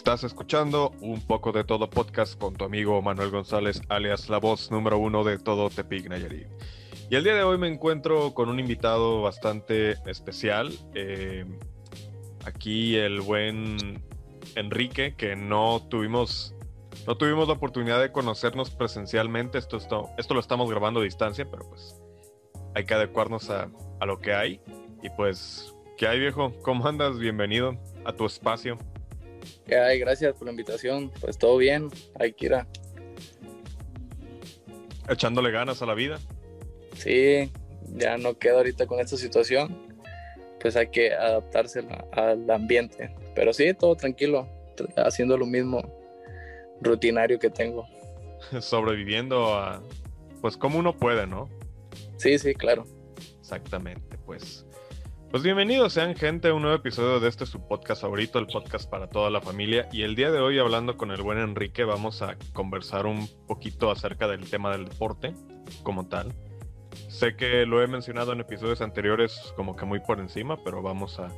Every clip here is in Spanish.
Estás escuchando un poco de todo podcast con tu amigo Manuel González, alias la voz número uno de todo Tepic Nayarit. Y el día de hoy me encuentro con un invitado bastante especial. Eh, aquí el buen Enrique, que no tuvimos, no tuvimos la oportunidad de conocernos presencialmente. Esto, esto, esto lo estamos grabando a distancia, pero pues hay que adecuarnos a, a lo que hay. Y pues, ¿qué hay viejo? ¿Cómo andas? Bienvenido a tu espacio. ¿Qué hay? Gracias por la invitación. Pues todo bien, hay que ir a... Echándole ganas a la vida. Sí, ya no queda ahorita con esta situación. Pues hay que adaptarse al ambiente. Pero sí, todo tranquilo, haciendo lo mismo rutinario que tengo. Sobreviviendo a, pues como uno puede, ¿no? Sí, sí, claro. Exactamente, pues. Pues bienvenidos sean gente a un nuevo episodio de este su podcast favorito, el podcast para toda la familia. Y el día de hoy, hablando con el buen Enrique, vamos a conversar un poquito acerca del tema del deporte como tal. Sé que lo he mencionado en episodios anteriores como que muy por encima, pero vamos a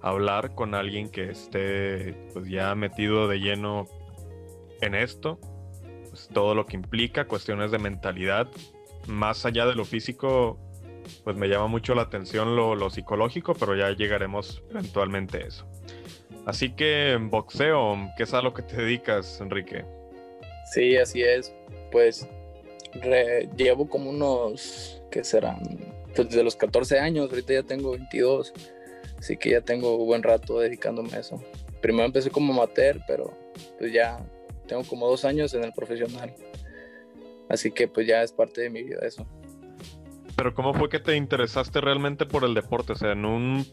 hablar con alguien que esté pues ya metido de lleno en esto, pues todo lo que implica, cuestiones de mentalidad, más allá de lo físico, pues me llama mucho la atención lo, psicológico, pero ya llegaremos eventualmente a eso. Así que en boxeo, ¿qué es a lo que te dedicas, Enrique? Sí, así es. Pues llevo como unos, ¿qué serán? Pues desde los 14 años, ahorita ya tengo 22, así que ya tengo buen rato dedicándome a eso. Primero empecé como amateur, pero pues ya tengo como dos años en el profesional. Así que pues ya es parte de mi vida eso. Pero ¿cómo fue que te interesaste realmente por el deporte? O sea, en un,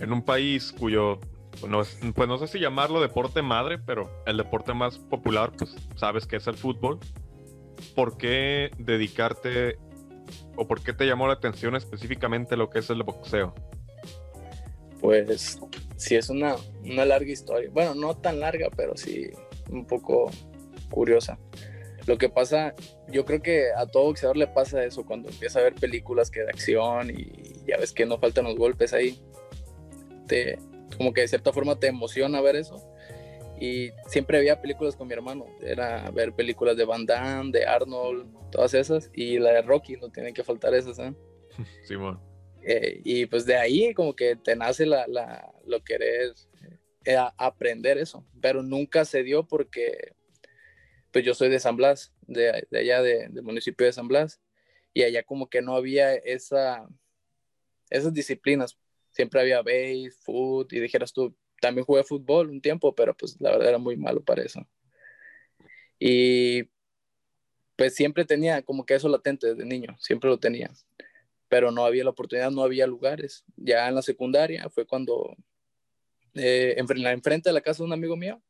en un país cuyo, pues, pues no sé si llamarlo deporte madre, pero el deporte más popular, pues sabes que es el fútbol. ¿Por qué dedicarte o por qué te llamó la atención específicamente lo que es el boxeo? Pues sí, es una, una larga historia. Bueno, no tan larga, pero sí un poco curiosa. Lo que pasa, yo creo que a todo boxeador le pasa eso cuando empieza a ver películas que de acción y ya ves que no faltan los golpes ahí. Te, como que de cierta forma te emociona ver eso. Y siempre había películas con mi hermano. Era ver películas de Van Damme, de Arnold, todas esas. Y la de Rocky, no tiene que faltar esas, ¿eh? Simón. Eh, y pues de ahí como que te nace la, la, lo querer eh, aprender eso. Pero nunca se dio porque pues yo soy de San Blas, de, allá del municipio de San Blas, y allá como que no había esa, esas disciplinas. Siempre había base, foot, y dijeras tú, también jugué fútbol un tiempo, pero pues la verdad era muy malo para eso. Y pues siempre tenía como que eso latente desde niño, siempre lo tenía, pero no había la oportunidad, no había lugares. Ya en la secundaria fue cuando, eh, en, enfrente de la casa de un amigo mío,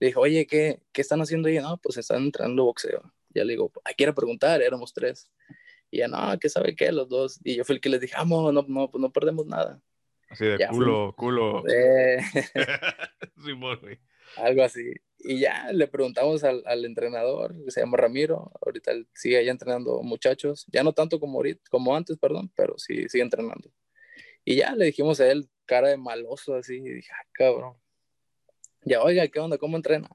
le dije, oye, ¿qué, ¿qué están haciendo ahí? No, pues están entrando boxeo. Ya le digo, ¿a quién preguntar? Éramos tres. Y ya, no, ¿qué sabe qué? Los dos. Y yo fui el que les dije, vamos, no, no, pues no perdemos nada. Así de culo, culo. Algo así. Y ya le preguntamos al, al, entrenador, que se llama Ramiro, ahorita sigue allá entrenando muchachos, ya no tanto como, ahorita, como antes, perdón, pero sí sigue entrenando. Y ya le dijimos a él, cara de maloso así, y dije, ah, cabrón, ya, oiga, ¿qué onda? ¿Cómo entrena?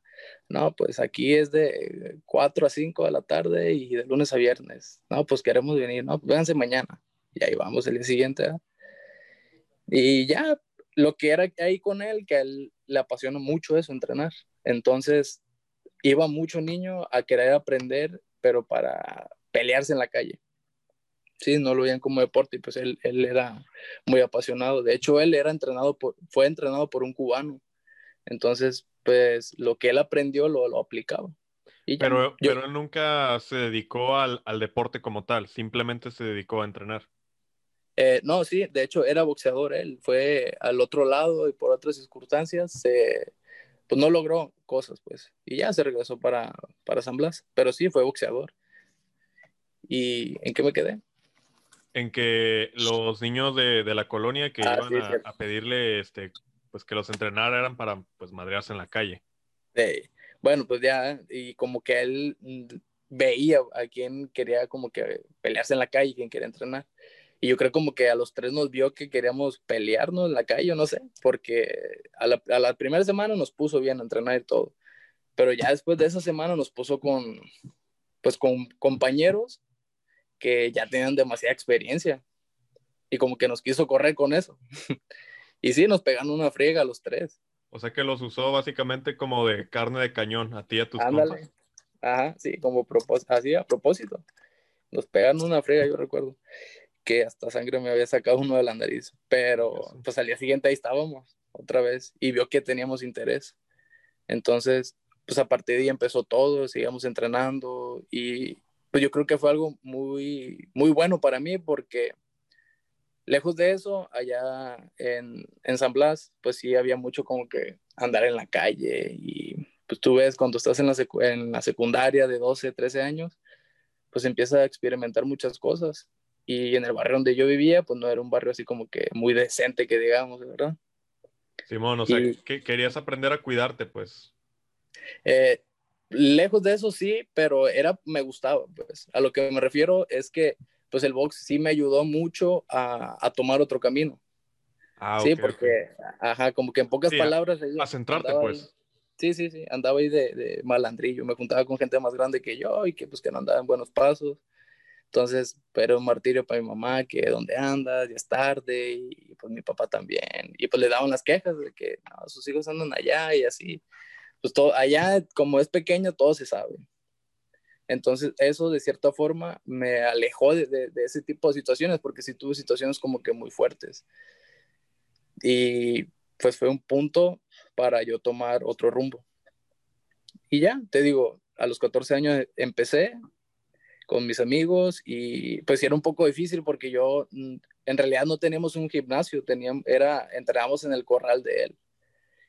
No, pues aquí es de 4 a 5 de la tarde y de lunes a viernes. No, pues queremos venir. No, pues vénganse mañana. Y ahí vamos el día siguiente. Y ya, lo que era ahí con él, que a él le apasiona mucho eso, entrenar. Entonces, iba mucho niño a querer aprender, pero para pelearse en la calle. Sí, no lo veían como deporte pues él, él era muy apasionado. De hecho, él era entrenado por, fue entrenado por un cubano entonces, pues lo que él aprendió lo, lo aplicaba. pero, pero él nunca se dedicó al, al, deporte como tal, simplemente se dedicó a entrenar. Eh, no, sí, de hecho era boxeador, él fue al otro lado y por otras circunstancias se, pues no logró cosas, pues, y ya se regresó para, para San Blas, pero sí fue boxeador. ¿Y en qué me quedé? En que los niños de, de la colonia que ah, iban a, a, pedirle este, pues que los entrenara eran para pues madrearse en la calle. Sí. Bueno, pues ya, y como que él mm, veía a quien quería como que pelearse en la calle, quien quería entrenar. Y yo creo como que a los tres nos vio que queríamos pelearnos en la calle, no sé, porque a la, a la primera semana nos puso bien a entrenar y todo. Pero ya después de esa semana nos puso con, pues con compañeros que ya tenían demasiada experiencia y como que nos quiso correr con eso. y sí, nos pegan una friega a los tres. O sea que los usó básicamente como de carne de cañón a ti y a tus Ándale. Ajá, sí, como así a propósito. Nos pegan una friega, yo recuerdo que hasta sangre me había sacado uno de la nariz, pero pues al día siguiente ahí estábamos otra vez y vio que teníamos interés. Entonces, pues a partir de ahí empezó todo, seguíamos entrenando y pues yo creo que fue algo muy, muy bueno para mí porque lejos de eso, allá en, en San Blas, pues sí había mucho como que andar en la calle y pues tú ves cuando estás en la, en la secundaria de 12, 13 años, pues empieza a experimentar muchas cosas. Y en el barrio donde yo vivía, pues no era un barrio así como que muy decente, que digamos, ¿verdad? Simón, o sea, que querías aprender a cuidarte, pues. Eh, lejos de eso sí, pero era, me gustaba, pues. A lo que me refiero es que, pues el box sí me ayudó mucho a, a tomar otro camino. Ah, sí, porque, ajá, como que en pocas palabras. A, centrarte, pues. sí, sí, sí, andaba ahí de, de, malandrillo, me juntaba con gente más grande que yo y que pues que no andaba en buenos pasos. Entonces, pero un martirio para mi mamá, que dónde andas, ya es tarde, y pues mi papá también. Y pues le daban las quejas de que no, sus hijos andan allá y así. Pues todo, allá, como es pequeño, todo se sabe. Entonces, eso de cierta forma me alejó de, ese tipo de situaciones, porque sí tuve situaciones como que muy fuertes. Y pues fue un punto para yo tomar otro rumbo. Y ya, te digo, a los 14 años empecé, con mis amigos y pues era un poco difícil porque yo mm, en realidad no teníamos un gimnasio, teníamos, era, entrenábamos en el corral de él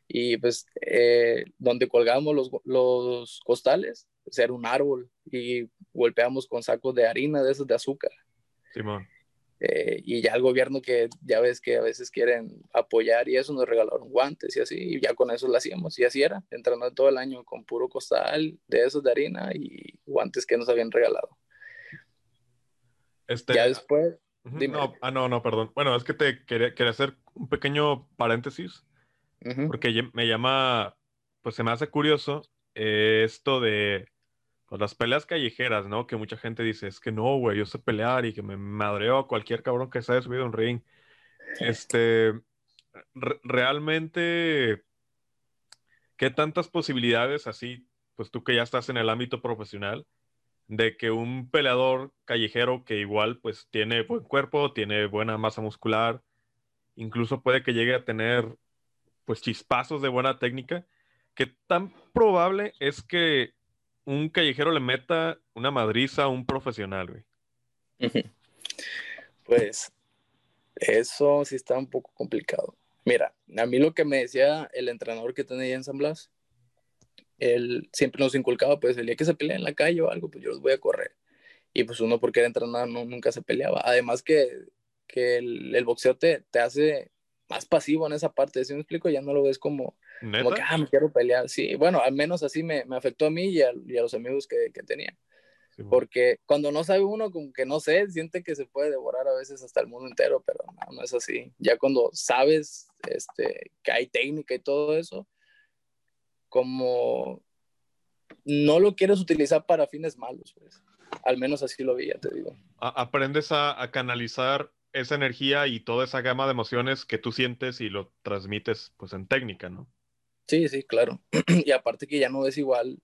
y pues eh, donde colgábamos los costales, era un árbol y golpeamos con sacos de harina de esos de azúcar. Simón. Eh, y ya el gobierno que ya ves que a veces quieren apoyar y eso nos regalaron guantes y así, y ya con eso lo hacíamos y así era, entrenando todo el año con puro costal de esos de harina y guantes que nos habían regalado. Este, ya después. No, ah, no, no, perdón. Bueno, es que te quería, quería hacer un pequeño paréntesis. Porque me llama, pues se me hace curioso eh, esto de las peleas callejeras, ¿no? Que mucha gente dice, es que no, güey, yo sé pelear y que me madreo a cualquier cabrón que se haya subido a un ring. Este, realmente, ¿qué tantas posibilidades así, pues tú que ya estás en el ámbito profesional, de que un peleador callejero que igual pues tiene buen cuerpo, tiene buena masa muscular, incluso puede que llegue a tener pues chispazos de buena técnica, que tan probable es que un callejero le meta una madriza a un profesional, güey. Pues eso sí está un poco complicado. Mira, a mí lo que me decía el entrenador que tenía en San Blas él siempre nos inculcaba, pues el día que se pelea en la calle o algo, pues yo los voy a correr. Y pues uno porque era entrenar no, nunca se peleaba. Además que, que el, el, boxeo te, te, hace más pasivo en esa parte, si me explico? Ya no lo ves como, como que, ah, me quiero pelear. Sí, bueno, al menos así me, me afectó a mí y a, y a los amigos que, que tenía. Porque cuando no sabe uno, como que no sé, siente que se puede devorar a veces hasta el mundo entero, pero no, no es así. Ya cuando sabes este, que hay técnica y todo eso, como no lo quieres utilizar para fines malos, pues. Al menos así lo veía, te digo. aprendes a, a, canalizar esa energía y toda esa gama de emociones que tú sientes y lo transmites pues en técnica, ¿no? Sí, sí, claro. y aparte que ya no es igual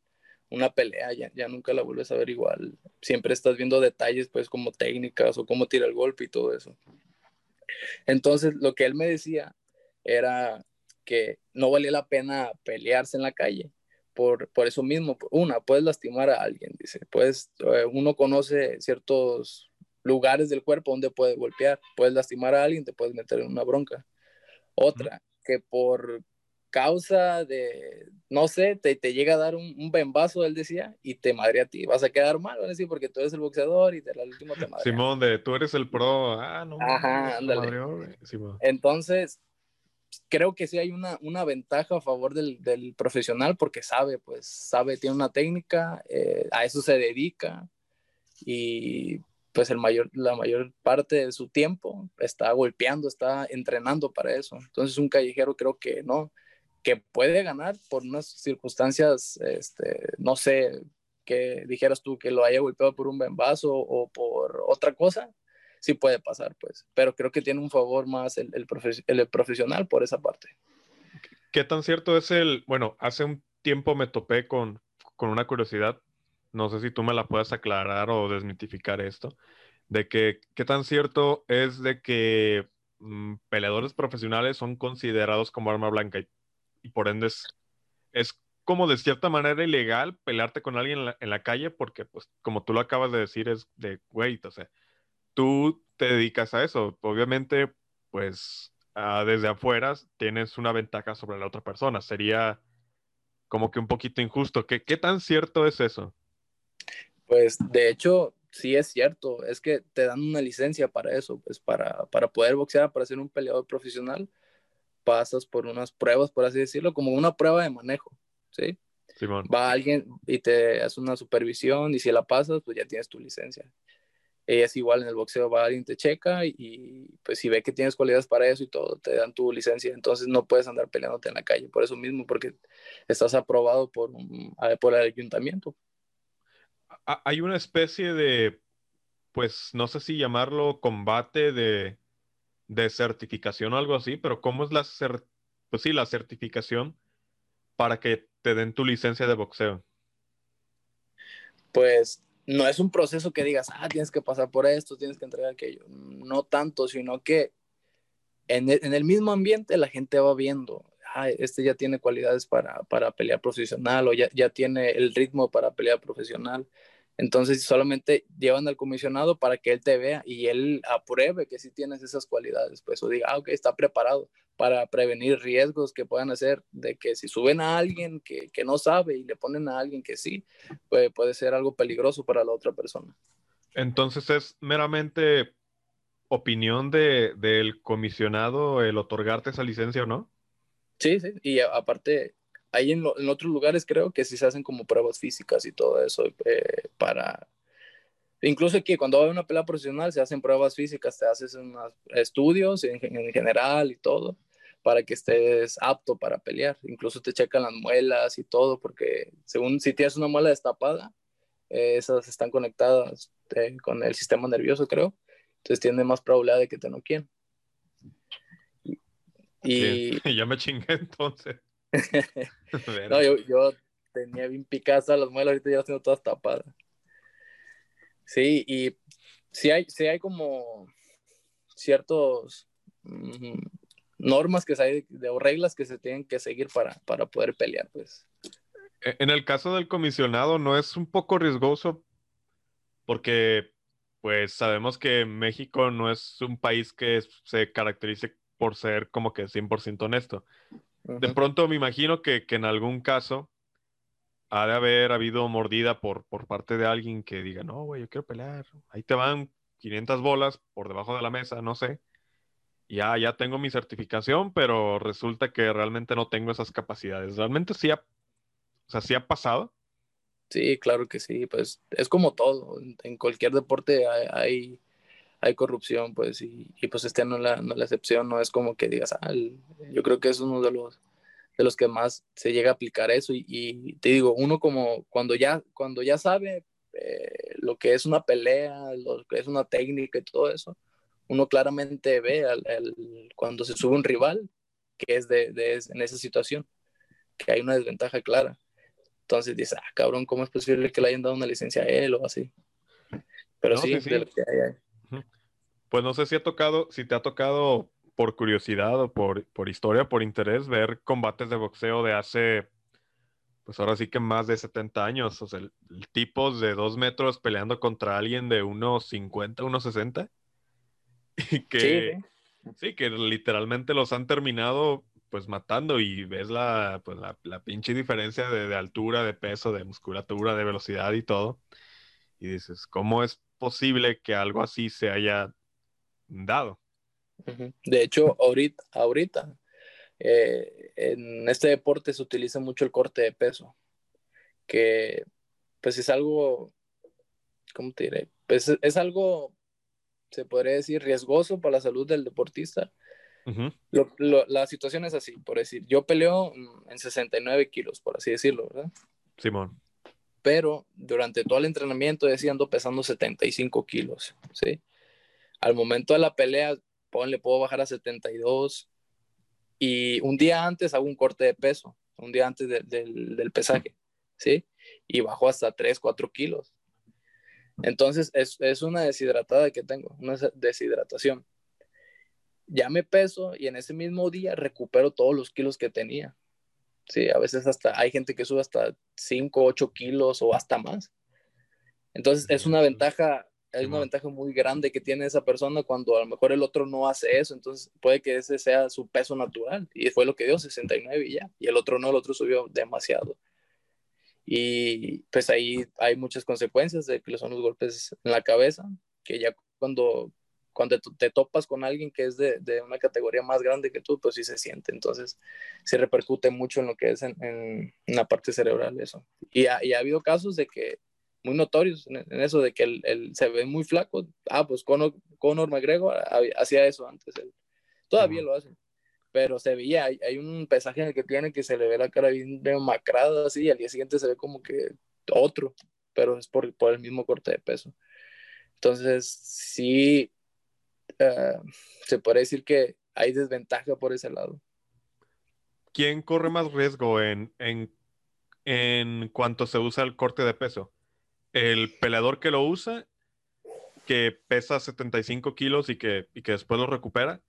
una pelea, ya, ya nunca la vuelves a ver igual. Siempre estás viendo detalles pues como técnicas o cómo tira el golpe y todo eso. Entonces lo que él me decía era que no valía la pena pelearse en la calle. Por, por eso mismo, una, puedes lastimar a alguien, dice, pues uno conoce ciertos lugares del cuerpo donde puede golpear, puedes lastimar a alguien, te puedes meter en una bronca. Otra, que por causa de, no sé, te, te llega a dar un, un, bembazo, él decía, y te madre a ti, vas a quedar mal, van a decir, porque tú eres el boxeador y de la última te madre. Simón, de tú eres el pro, ah, no. Ajá, ándale. Entonces, creo que sí hay una, una ventaja a favor del, del, profesional porque sabe, pues sabe, tiene una técnica, eh, a eso se dedica y pues el mayor, la mayor parte de su tiempo está golpeando, está entrenando para eso. Entonces un callejero creo que no, que puede ganar por unas circunstancias, este, no sé, que dijeras tú que lo haya golpeado por un vaso o por otra cosa, sí puede pasar, pues. Pero creo que tiene un favor más el, el, el profesional por esa parte. ¿Qué tan cierto es el, bueno, hace un tiempo me topé con, con una curiosidad, no sé si tú me la puedes aclarar o desmitificar esto, de que qué tan cierto es de que mm, peleadores profesionales son considerados como arma blanca y, por ende es, es, como de cierta manera ilegal pelearte con alguien en la, en la, calle porque, pues, como tú lo acabas de decir, es de, güey, o sea, tú te dedicas a eso. Obviamente, pues, ah, desde afuera tienes una ventaja sobre la otra persona. Sería como que un poquito injusto. ¿Qué, qué tan cierto es eso? Pues, de hecho, sí es cierto. Es que te dan una licencia para eso, pues, para, para poder boxear, para ser un peleador profesional, pasas por unas pruebas, por así decirlo, como una prueba de manejo, ¿sí? Va alguien y te hace una supervisión y si la pasas, pues ya tienes tu licencia es igual en el boxeo, va alguien, te checa y pues si ve que tienes cualidades para eso y todo, te dan tu licencia, entonces no puedes andar peleándote en la calle, por eso mismo, porque estás aprobado por, por el ayuntamiento. Hay una especie de, pues no sé si llamarlo combate de, de certificación o algo así, pero ¿cómo es la, pues sí, la certificación para que te den tu licencia de boxeo? Pues no es un proceso que digas, ah, tienes que pasar por esto, tienes que entregar aquello. No tanto, sino que en el, mismo ambiente la gente va viendo, ah, este ya tiene cualidades para, para pelear profesional o ya, ya tiene el ritmo para pelear profesional. Entonces solamente llevan al comisionado para que él te vea y él apruebe que sí tienes esas cualidades, pues o diga, ah, ok, está preparado para prevenir riesgos que puedan hacer de que si suben a alguien que, que no sabe y le ponen a alguien que sí, puede, puede ser algo peligroso para la otra persona. Entonces es meramente opinión de, del comisionado el otorgarte esa licencia o no? Sí, sí, y aparte hay en, otros lugares creo que sí se hacen como pruebas físicas y todo eso eh, para... Incluso aquí cuando a una pelea profesional se hacen pruebas físicas, te haces unos estudios en, general y todo para que estés apto para pelear. Incluso te checan las muelas y todo porque según si tienes una muela destapada, eh, esas están conectadas eh, con el sistema nervioso creo. Entonces tiene más probabilidad de que te no quieran. Y ya me chingué entonces. no, yo, tenía bien picadas las muelas, ahorita ya las tengo todas tapadas. Sí, y sí hay, sí hay como ciertos mm, normas que se hay, de, o reglas que se tienen que seguir para, para poder pelear, pues. E, en el caso del comisionado, ¿no es un poco riesgoso? Porque, pues, sabemos que México no es un país que se caracterice por ser como que 100% honesto. De pronto me imagino que, en algún caso ha de haber habido mordida por, por parte de alguien que diga, no, güey, yo quiero pelear. Ahí te van 500 bolas por debajo de la mesa, no sé. Ya, ya tengo mi certificación, pero resulta que realmente no tengo esas capacidades. ¿Realmente sí ha, o sea, sí ha pasado? Sí, claro que sí. Pues es como todo. En cualquier deporte hay hay corrupción, pues, y, pues este no es la, no la excepción, no es como que digas, ah, yo creo que es uno de los, de los que más se llega a aplicar eso, y, te digo, uno como cuando ya, cuando ya sabe eh, lo que es una pelea, lo que es una técnica y todo eso, uno claramente ve al, cuando se sube un rival que es de, de, en esa situación, que hay una desventaja clara. Entonces dices, ah, cabrón, ¿cómo es posible que le hayan dado una licencia a él o así? Pero sí, De lo que hay, hay. Pues no sé si ha tocado, si te ha tocado por curiosidad o por, por historia, por interés, ver combates de boxeo de hace, pues ahora sí que más de 70 años. O sea, tipos de dos metros peleando contra alguien de unos 50, unos 60. Y que, sí. que literalmente los han terminado pues matando y ves la, pues, la, la pinche diferencia de, de, altura, de peso, de musculatura, de velocidad y todo. Y dices, ¿cómo es posible que algo así se haya dado? De hecho, ahorita, ahorita eh, en este deporte se utiliza mucho el corte de peso, que pues es algo ¿cómo te diré? Pues es algo, se podría decir, riesgoso para la salud del deportista. la situación es así, por decir, yo peleo en 69 kilos, por así decirlo, ¿verdad? Simón. Pero durante todo el entrenamiento decía ando pesando 75 kilos, ¿sí? Al momento de la pelea, le puedo bajar a 72 y un día antes hago un corte de peso, un día antes del, del pesaje, ¿sí? Y bajo hasta 3, 4 kilos. Entonces es, es una deshidratada que tengo, una deshidratación. Ya me peso y en ese mismo día recupero todos los kilos que tenía. Sí, a veces hasta hay gente que sube hasta 5, 8 kilos o hasta más. Entonces es una ventaja, es una ventaja muy grande que tiene esa persona cuando a lo mejor el otro no hace eso. Entonces puede que ese sea su peso natural y fue lo que dio 69 y ya. Y el otro no, el otro subió demasiado. Y pues ahí hay muchas consecuencias de que son los golpes en la cabeza, que ya cuando, cuando te, topas con alguien que es de, de, una categoría más grande que tú, pues sí se siente. Entonces, se repercute mucho en lo que es en, en, la parte cerebral eso. Y ha, y ha, habido casos de que, muy notorios en, eso, de que él, se ve muy flaco. Ah, pues Conor, Conor McGregor hacía eso antes. Él. Todavía lo hace pero se veía, hay, hay, un pesaje en el que tiene que se le ve la cara bien demacrada así, y al día siguiente se ve como que otro, pero es por, por el mismo corte de peso. Entonces, sí, uh, se puede decir que hay desventaja por ese lado. ¿Quién corre más riesgo en, en, en cuanto se usa el corte de peso? ¿El peleador que lo usa, que pesa 75 kilos y que, y que después lo recupera?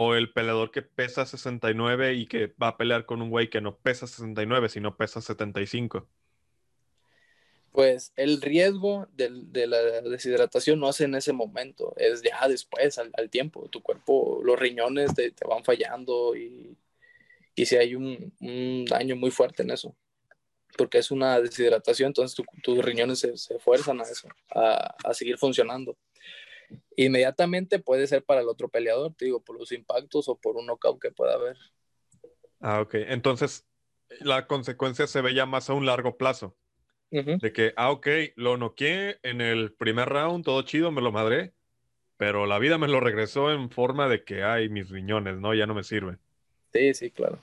o el peleador que pesa 69 y que va a pelear con un güey que no pesa 69, sino pesa 75? Pues el riesgo de, la deshidratación no es en ese momento, es ya después, al, tiempo. Tu cuerpo, los riñones te, van fallando y, y si hay un, daño muy fuerte en eso. Porque es una deshidratación, entonces tus riñones se, se, fuerzan a eso, a, a seguir funcionando inmediatamente puede ser para el otro peleador, te digo, por los impactos o por un knockout que pueda haber. Ah, ok. Entonces, la consecuencia se ve ya más a un largo plazo. De que, ah, ok, lo noqué en el primer round, todo chido, me lo madré, pero la vida me lo regresó en forma de que, ay, mis riñones, ¿no? Ya no me sirven. Sí, sí, claro.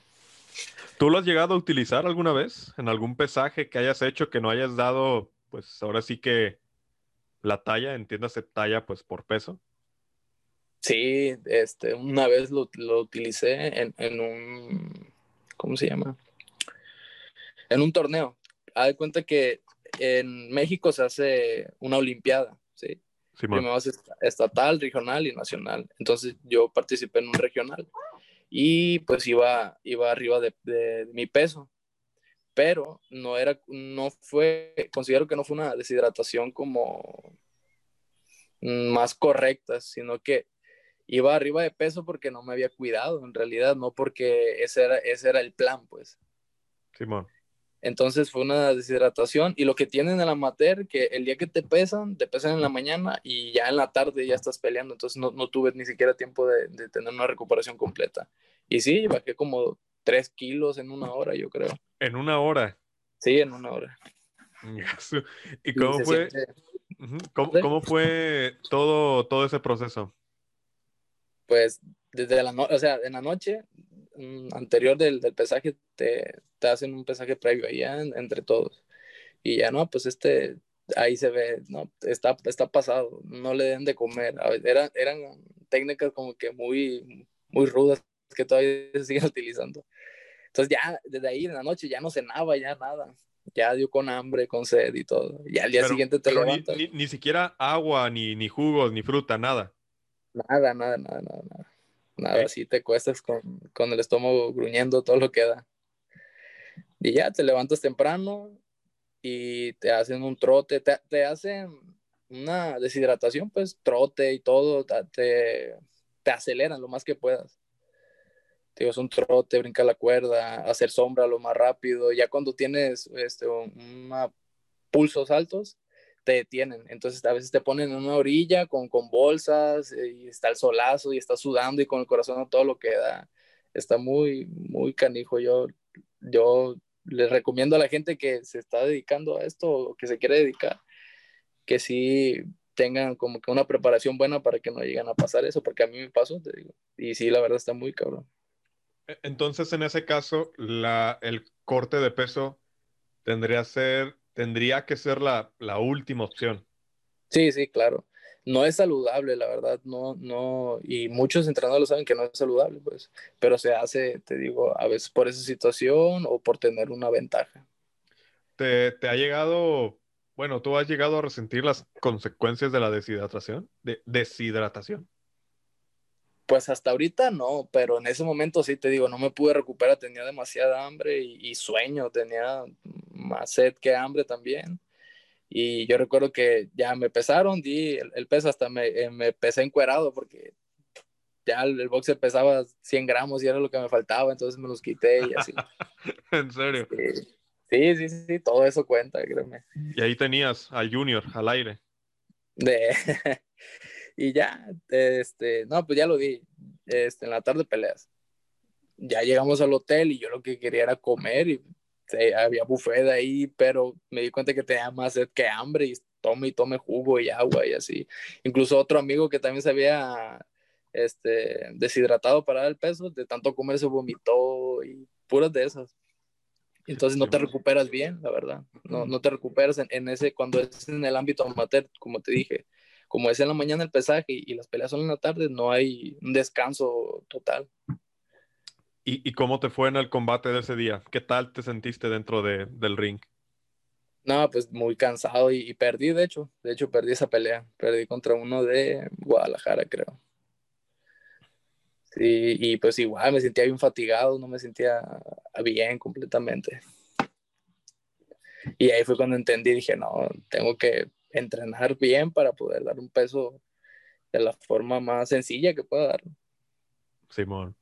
¿Tú lo has llegado a utilizar alguna vez? ¿En algún pesaje que hayas hecho que no hayas dado, pues ahora sí que la talla, entiéndase talla pues por peso. Sí, este, una vez lo, utilicé en, un, ¿cómo se llama? En un torneo. Haz de cuenta que en México se hace una olimpiada, ¿sí? sí Primero estatal, regional y nacional. Entonces yo participé en un regional y pues iba, iba arriba de, mi peso pero no era, no fue, considero que no fue una deshidratación como más correcta, sino que iba arriba de peso porque no me había cuidado, en realidad, no porque ese era, ese era el plan, pues. Simón. Entonces fue una deshidratación y lo que tienen en el amateur, que el día que te pesan, te pesan en la mañana y ya en la tarde ya estás peleando, entonces no, no tuve ni siquiera tiempo de, de, tener una recuperación completa. Y sí, bajé como tres kilos en una hora, yo creo. ¿En una hora? Sí, en una hora. ¿Y cómo fue? ¿Cómo, fue todo, todo ese proceso? Pues desde la noche, o sea, en la noche anterior del, del pesaje te, te, hacen un pesaje previo allá entre todos. Y ya no, pues este, ahí se ve, no, está, está pasado, no le den de comer. Eran, eran técnicas como que muy, muy rudas que todavía se siguen utilizando. Entonces ya desde ahí en la noche ya no cenaba, ya nada. Ya dio con hambre, con sed y todo. Y al día siguiente te levantas. Ni, ni, siquiera agua, ni, ni jugos, ni fruta, nada. Nada, nada, nada, nada. Nada, nada así te cuestas con, con el estómago gruñendo todo lo que da. Y ya te levantas temprano y te hacen un trote, te, te hacen una deshidratación, pues trote y todo, te, te aceleran lo más que puedas digo, es un trote, brinca la cuerda, hacer sombra lo más rápido. Ya cuando tienes este, una, pulsos altos, te detienen. Entonces a veces te ponen en una orilla con, con bolsas eh, y está el solazo y está sudando y con el corazón a todo lo que da. Está muy, muy canijo. Yo, yo les recomiendo a la gente que se está dedicando a esto o que se quiere dedicar, que sí tengan como que una preparación buena para que no lleguen a pasar eso, porque a mí me pasó, te digo. Y sí, la verdad está muy cabrón. E, entonces, en ese caso, la, el corte de peso tendría, ser, tendría que ser la, la última opción. Sí, sí, claro. No es saludable, la verdad, no, no, y muchos entrenadores saben que no es saludable, pues, pero se hace, te digo, a veces por esa situación o por tener una ventaja. ¿Te, te ha llegado bueno, ¿tú has llegado a resentir las consecuencias de la deshidratación? De deshidratación. Pues hasta ahorita no, pero en ese momento sí te digo, no me pude recuperar, tenía demasiada hambre y, sueño, tenía más sed que hambre también. Y yo recuerdo que ya me pesaron, di el, peso hasta me, eh, me, pesé encuerado porque ya el, el boxe pesaba 100 gramos y era lo que me faltaba, entonces me los quité y así. ¿En serio? Sí, sí, sí, todo eso cuenta, créeme. Y ahí tenías al Junior al aire. De... y ya, este, no, pues ya lo di, este, en la tarde peleas. Ya llegamos al hotel y yo lo que quería era comer y había buffet ahí, pero me di cuenta que tenía más sed que hambre y tome y tome jugo y agua y así. Incluso otro amigo que también se había este, deshidratado para dar el peso, de tanto comer se vomitó y puras de esas. Entonces no te recuperas bien, la verdad. No, no te recuperas en, ese, cuando es en el ámbito amateur, como te dije. Como es en la mañana el pesaje y, las peleas son en la tarde, no hay un descanso total. ¿Y, cómo te fue en el combate de ese día? ¿Qué tal te sentiste dentro de, del ring? No, pues muy cansado y, y, perdí, de hecho. De hecho, perdí esa pelea. Perdí contra uno de Guadalajara, creo. Y, pues igual me sentía bien fatigado, no me sentía bien completamente. Y ahí fue cuando entendí, dije, no, tengo que entrenar bien para poder dar un peso de la forma más sencilla que pueda dar. Simón.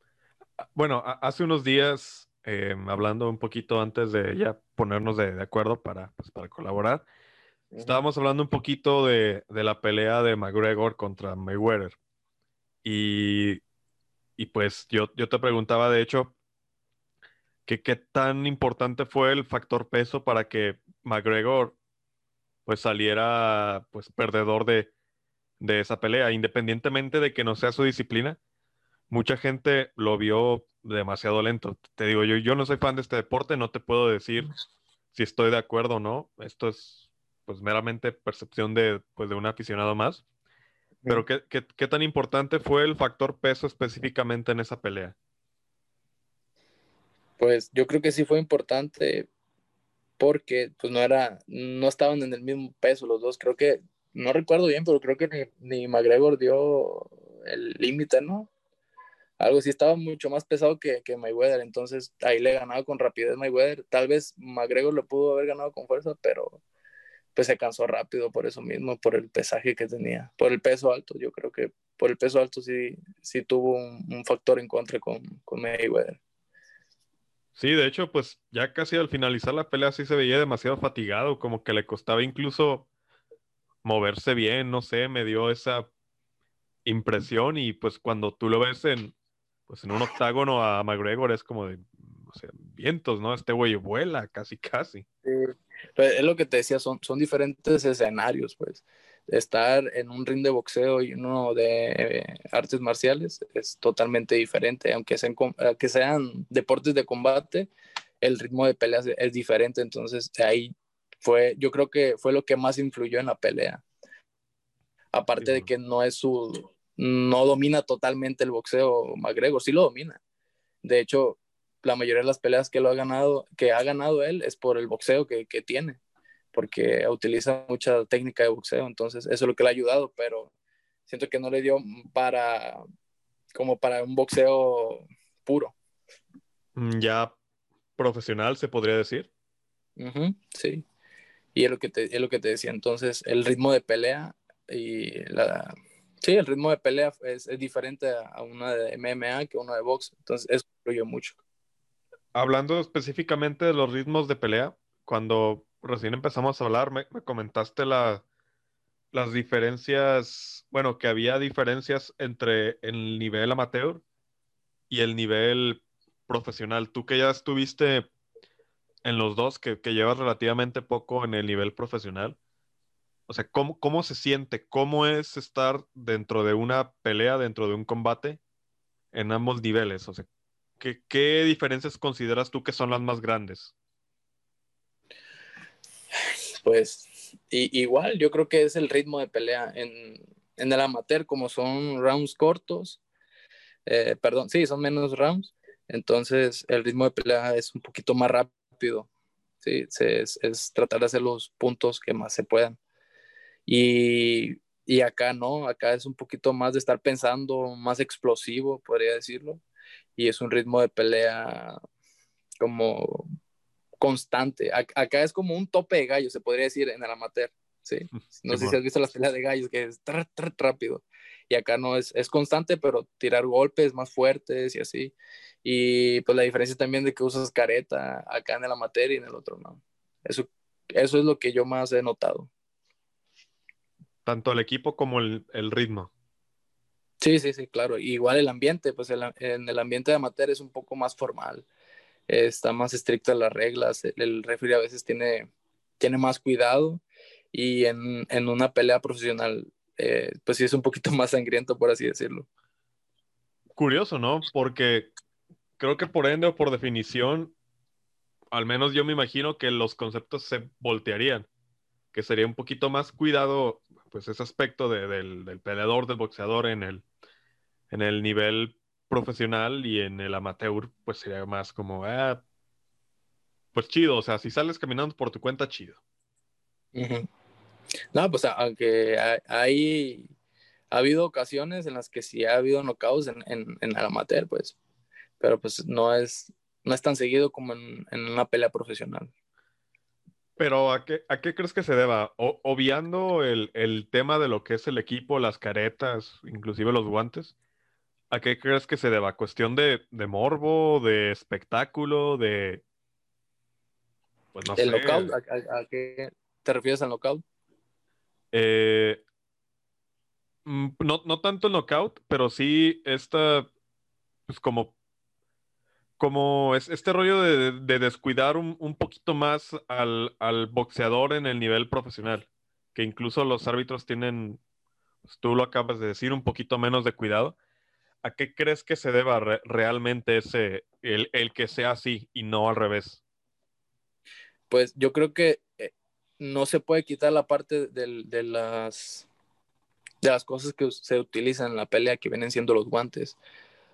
Bueno, hace unos días, em, hablando un poquito antes de ya ponernos de, acuerdo para, pues, para colaborar, estábamos hablando un poquito de, de, la pelea de McGregor contra Mayweather. Y y pues yo, yo te preguntaba, de hecho, que qué tan importante fue el factor peso para que McGregor pues saliera pues perdedor de, de esa pelea, independientemente de que no sea su disciplina. Mucha gente lo vio demasiado lento. Te digo, yo, yo no soy fan de este deporte, no te puedo decir si estoy de acuerdo o no. Esto es pues meramente percepción de, pues, de un aficionado más. Pero ¿qué, ¿qué, tan importante fue el factor peso específicamente en esa pelea? Pues yo creo que sí fue importante porque pues no era, no estaban en el mismo peso los dos. Creo que, no recuerdo bien, pero creo que ni, ni McGregor dio el límite, ¿no? Algo sí estaba mucho más pesado que, que Mayweather, entonces ahí le ganaba con rapidez Mayweather. Tal vez McGregor le pudo haber ganado con fuerza, pero pues se cansó rápido por eso mismo, por el pesaje que tenía, por el peso alto. Yo creo que por el peso alto sí, sí tuvo un, factor en contra con, con, Mayweather. Sí, de hecho, pues ya casi al finalizar la pelea sí se veía demasiado fatigado, como que le costaba incluso moverse bien, no sé, me dio esa impresión y pues cuando tú lo ves en, pues en un octágono a McGregor es como de, o sea, vientos, ¿no? Este güey vuela casi, casi. Sí, es lo que te decía, son, son diferentes escenarios, pues. Estar en un ring de boxeo y uno de artes marciales es totalmente diferente. Aunque sean, que sean deportes de combate, el ritmo de pelea es, diferente. Entonces, ahí fue, yo creo que fue lo que más influyó en la pelea. Aparte de que no es su, no domina totalmente el boxeo McGregor, sí lo domina. De hecho, la mayoría de las peleas que lo ha ganado, que ha ganado él, es por el boxeo que, que tiene, porque utiliza mucha técnica de boxeo, entonces eso es lo que le ha ayudado, pero siento que no le dio para, como para un boxeo puro. Mm, ya profesional, se podría decir. sí. Y es lo, que te, es lo que te decía, entonces el ritmo de pelea y la... Sí, el ritmo de pelea es, es diferente a una de MMA que una de box, entonces eso influye mucho hablando específicamente de los ritmos de pelea, cuando recién empezamos a hablar, me, comentaste las diferencias, bueno, que había diferencias entre el nivel amateur y el nivel profesional. Tú que ya estuviste en los dos, que, llevas relativamente poco en el nivel profesional, O sea, ¿cómo, ¿cómo se siente? ¿Cómo es estar dentro de una pelea, dentro de un combate en ambos niveles? O sea, ¿qué, qué diferencias consideras tú que son las más grandes? Pues igual, yo creo que es el ritmo de pelea en, en el amateur, como son rounds cortos, eh, perdón, sí, son menos rounds, entonces el ritmo de pelea es un poquito más rápido, ¿sí? Es, es tratar de hacer los puntos que más se puedan. Y, y, acá no, acá es un poquito más de estar pensando, más explosivo, podría decirlo, y es un ritmo de pelea como constante. Acá es como un tope de gallo, se podría decir, en el amateur. ¿sí? No sé si has visto las peleas de gallos, que es rápido. Y acá no es, es constante, pero tirar golpes más fuertes y así. Y pues la diferencia también de que usas careta acá en el amateur y en el otro no. Eso, eso es lo que yo más he notado. Tanto el equipo como el, el ritmo. Sí, sí, sí, claro. Igual el ambiente, pues el, en el ambiente de amateur es un poco más formal está más estricta las reglas, el, el a veces tiene, tiene más cuidado y en, en una pelea profesional, eh, pues sí es un poquito más sangriento, por así decirlo. Curioso, ¿no? Porque creo que por ende o por definición, al menos yo me imagino que los conceptos se voltearían, que sería un poquito más cuidado, pues ese aspecto de, del, del, peleador, del boxeador en el, en el nivel profesional y en el amateur, pues sería más como, ah, pues chido, o sea, si sales caminando por tu cuenta, chido. No, pues aunque hay, ha habido ocasiones en las que sí ha habido knockouts en, en, en, el amateur, pues, pero pues no es, no es tan seguido como en, en una pelea profesional. Pero ¿a qué, a qué crees que se deba? O, obviando el, el, tema de lo que es el equipo, las caretas, inclusive los guantes, ¿A qué crees que se deba? ¿Cuestión de, de morbo, de espectáculo, de... Pues no ¿El sé. Knockout? ¿A, a, qué te refieres al knockout? Eh, mm, no, no tanto el knockout, pero sí esta, pues como, como es, este rollo de, de descuidar un, un, poquito más al, al boxeador en el nivel profesional, que incluso los árbitros tienen, pues tú lo acabas de decir, un poquito menos de cuidado ¿a qué crees que se deba re realmente ese, el, el, que sea así y no al revés? Pues yo creo que eh, no se puede quitar la parte de, las, de las cosas que se utilizan en la pelea que vienen siendo los guantes.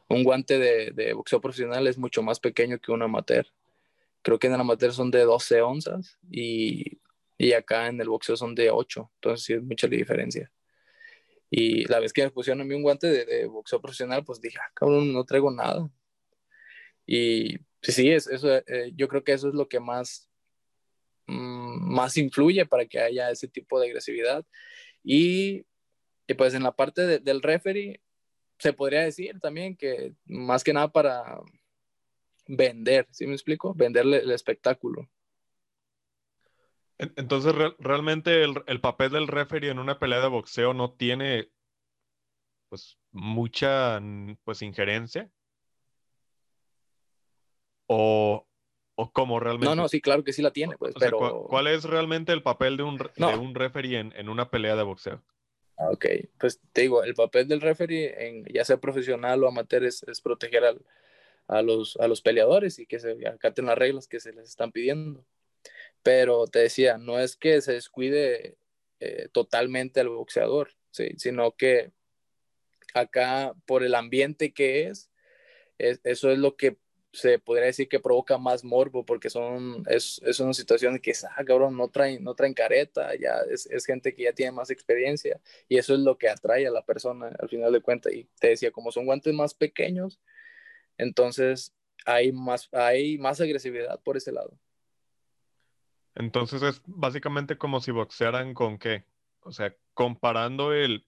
Un guante de, de boxeo profesional es mucho más pequeño que un amateur. Creo que en el amateur son de 12 onzas y, y acá en el boxeo son de 8. Entonces sí es mucha la diferencia. Y la vez que me pusieron a mí un guante de, de boxeo profesional, pues dije, ah, cabrón, no traigo nada. Y sí, sí, es, eso, eh, yo creo que eso es lo que más, mmm, más influye para que haya ese tipo de agresividad. Y, y pues en la parte de, del referee, se podría decir también que más que nada para vender, ¿sí me explico? Venderle el espectáculo. Entonces, re realmente el, el, papel del referee en una pelea de boxeo no tiene, pues, mucha, pues, injerencia. O, o cómo realmente. No, no, sí, claro que sí la tiene, pues, o pero... Sea, ¿cuál, es realmente el papel de un, no. de un referee en, en, una pelea de boxeo? Ah, ok, pues te digo, el papel del referee, en, ya sea profesional o amateur, es, es proteger al, a, los, a los peleadores y que se acaten las reglas que se les están pidiendo. Pero te decía, no es que se descuide eh, totalmente al boxeador, ¿sí? sino que acá por el ambiente que es, es, eso es lo que se podría decir que provoca más morbo, porque son, es, es una situación que, ah, cabrón, no traen, no traen careta, ya es, es, gente que ya tiene más experiencia, y eso es lo que atrae a la persona al final de cuentas. Y te decía, como son guantes más pequeños, entonces hay más, hay más agresividad por ese lado. Entonces es básicamente como si boxearan con qué. O sea, comparando el,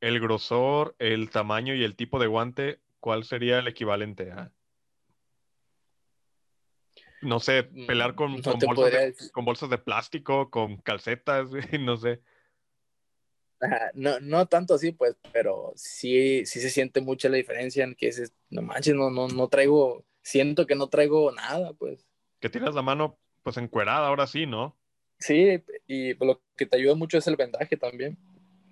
el grosor, el tamaño y el tipo de guante, ¿cuál sería el equivalente a? No sé, pelear con, no con, bolsas, de, con bolsas, de, plástico, con calcetas, no sé. No, no tanto así, pues, pero sí, sí se siente mucha la diferencia en que dices, no manches, no, no, no traigo, siento que no traigo nada, pues. Que tiras la mano pues encuerada, ahora sí, ¿no? Sí, y lo que te ayuda mucho es el vendaje también.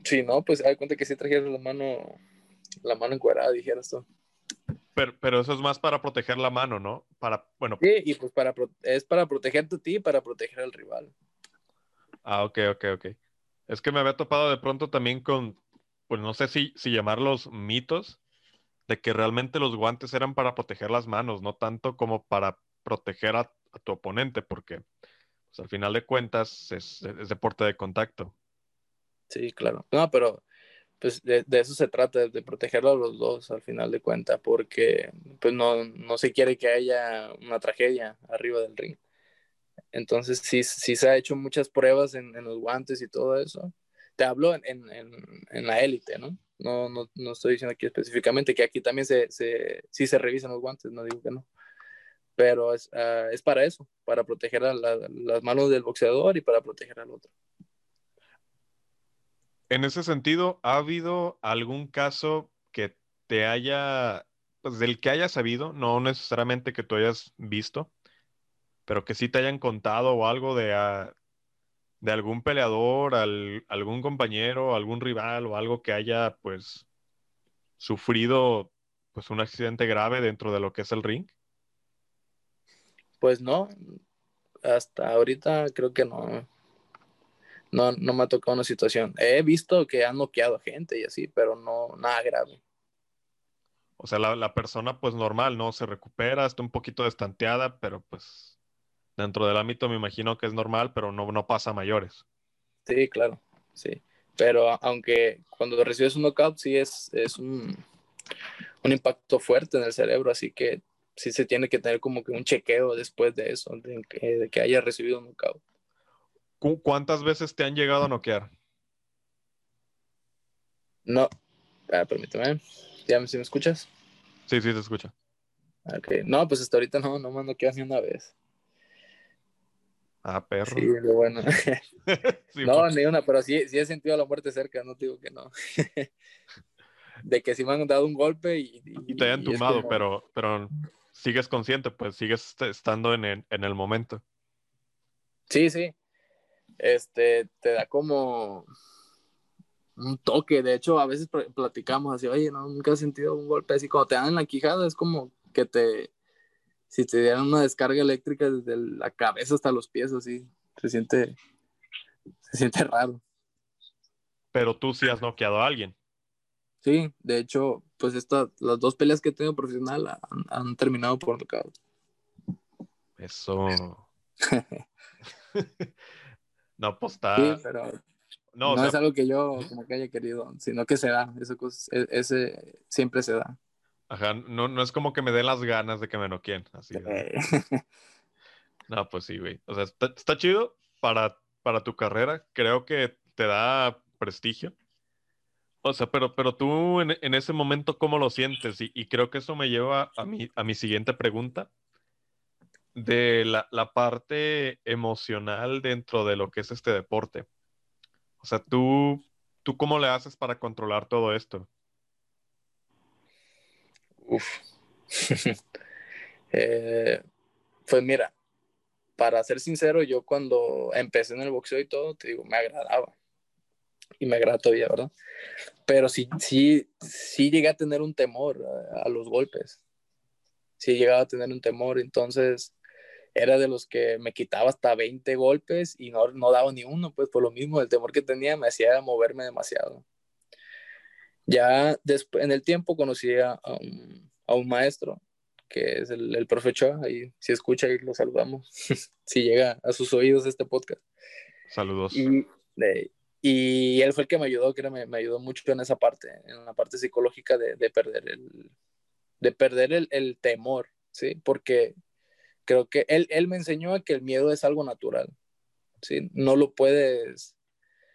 Si no, pues hay cuenta que si trajeras la mano, la mano encuadrada, dijeras tú. Pero, pero, eso es más para proteger la mano, ¿no? Para, bueno. Sí, y pues para, es para protegerte a ti y para proteger al rival. Ah, ok, ok, ok. Es que me había topado de pronto también con, pues no sé si, si llamarlos mitos, de que realmente los guantes eran para proteger las manos, no tanto como para proteger a, tu oponente, porque pues, al final de cuentas es, deporte de contacto. Sí, claro. No, pero pues de, eso se trata, de protegerlo a los dos al final de cuentas, porque pues no, no se quiere que haya una tragedia arriba del ring. Entonces sí, sí se ha hecho muchas pruebas en, en los guantes y todo eso. Te hablo en, en, en la élite, ¿no? No, no, no estoy diciendo aquí específicamente que aquí también se, se, sí se revisan los guantes, no digo que no. Pero es, uh, es para eso, para proteger a la, las manos del boxeador y para proteger al otro. En ese sentido, ¿ha habido algún caso que te haya, pues del que hayas sabido, no necesariamente que tú hayas visto, pero que sí te hayan contado o algo de, uh, de algún peleador, algún compañero, algún rival o algo que haya pues sufrido pues un accidente grave dentro de lo que es el ring? Pues no, hasta ahorita creo que no. No, no me ha tocado una situación. He visto que han noqueado gente y así, pero no, nada grave. O sea, la, la persona pues normal, ¿no? Se recupera, está un poquito destanteada, pero pues dentro del ámbito me imagino que es normal, pero no, no pasa a mayores. Sí, claro, sí. Pero aunque cuando recibes un knockout sí es, es un, un, impacto fuerte en el cerebro, así que sí se tiene que tener como que un chequeo después de eso, de que, de que haya recibido un knockout. ¿Cuántas veces te han llegado a noquear? No, ah, permíteme, ¿ya si me escuchas? Sí, sí, te escucha. Ok, no, pues hasta ahorita no, no me han noqueado ni una vez. Ah, perro. Sí, lo bueno. no, ni una, pero sí, sí he sentido la muerte cerca, no digo que no. de que sí me han dado un golpe y... Y, te hayan tumbado, pero, pero sigues consciente, pues sigues estando en el, en el momento. Sí, sí. Este, te da como un toque. De hecho, a veces platicamos así, oye, no, nunca he sentido un golpe así. Cuando te dan en la quijada, es como que te, si te dieran una descarga eléctrica desde la cabeza hasta los pies, así, se siente, se siente raro. Pero tú sí has noqueado a alguien. Sí, de hecho, pues estas, las dos peleas que he tenido profesional han, terminado por nocaut. Eso. no, pues está. Sí, pero no, es algo que yo como que haya querido, sino que se da. Eso, e, ese siempre se da. Ajá, no, no es como que me dé las ganas de que me noquien. Así. no, pues sí, güey. O sea, está, chido para, para tu carrera. Creo que te da prestigio. O sea, pero, pero tú en, ese momento, ¿cómo lo sientes? Y, y, creo que eso me lleva a mi, a mi siguiente pregunta. De la, la parte emocional dentro de lo que es este deporte. O sea, tú, ¿tú cómo le haces para controlar todo esto? Uf. eh, pues mira, para ser sincero, yo cuando empecé en el boxeo y todo, te digo, me agradaba. Y me agrada todavía, ¿verdad? Pero sí, sí, sí llegué a tener un temor a, los golpes. Sí llegaba a tener un temor, entonces era de los que me quitaba hasta 20 golpes y no, no daba ni uno, pues por lo mismo, el temor que tenía me hacía moverme demasiado. Ya después, en el tiempo conocí a, un, maestro, que es el, el profe Choa, y si escucha lo saludamos, si llega a sus oídos este podcast. Saludos. Y, y él fue el que me ayudó, que me, me, ayudó mucho en esa parte, en la parte psicológica de, de perder, el, de perder el, el, temor, ¿sí? Porque creo que él, él me enseñó a que el miedo es algo natural, ¿sí? No lo puedes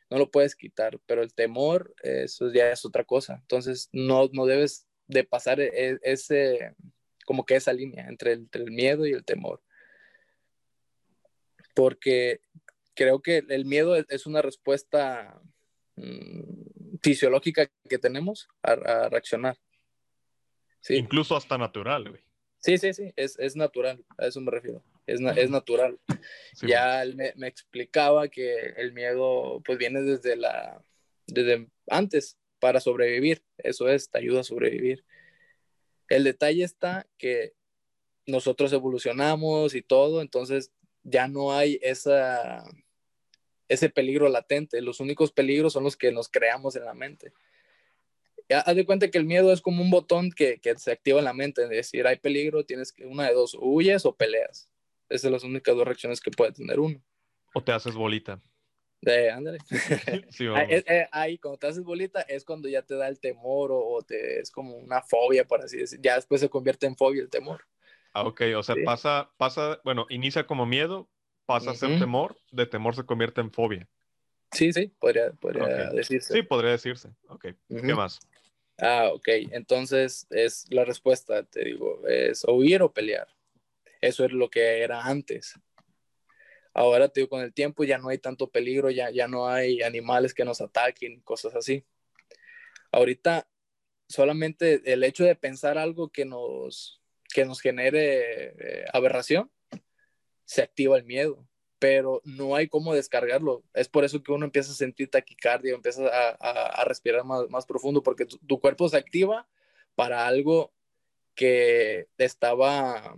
no lo puedes quitar, pero el temor, eso ya es otra cosa. Entonces, no, no debes de pasar e, ese, como que esa línea entre el, entre el miedo y el temor. Porque creo que el miedo es una respuesta mm, fisiológica que tenemos a, reaccionar. ¿Sí? Incluso hasta natural, güey. Sí, sí, sí, es, es, natural, a eso me refiero. es, es natural. ya él me, me, explicaba que el miedo pues viene desde la, desde antes para sobrevivir, eso es, te ayuda a sobrevivir. El detalle está que nosotros evolucionamos y todo, entonces ya no hay esa, ese peligro latente, los únicos peligros son los que nos creamos en la mente haz de cuenta que el miedo es como un botón que, que, se activa en la mente, es decir, hay peligro, tienes que, una de dos, huyes o peleas. Esas son las únicas dos reacciones que puede tener uno. O te haces bolita. De, ándale. sí, ahí, cuando te haces bolita, es cuando ya te da el temor o, te, es como una fobia, por así decir. Ya después se convierte en fobia el temor. Ah, ok, o sea, pasa, pasa, bueno, inicia como miedo, pasa a ser temor, de temor se convierte en fobia. Sí, sí, podría, podría decirse. Sí, podría decirse. Ok, ¿qué más? Ah, ok. Entonces es la respuesta, te digo, es huir o pelear. Eso es lo que era antes. Ahora, te digo, con el tiempo ya no hay tanto peligro, ya, ya no hay animales que nos ataquen, cosas así. Ahorita, solamente el hecho de pensar algo que nos, que nos genere eh, aberración, se activa el miedo pero no hay cómo descargarlo. Es por eso que uno empieza a sentir taquicardia, empieza a, respirar más, profundo, porque tu, cuerpo se activa para algo que estaba,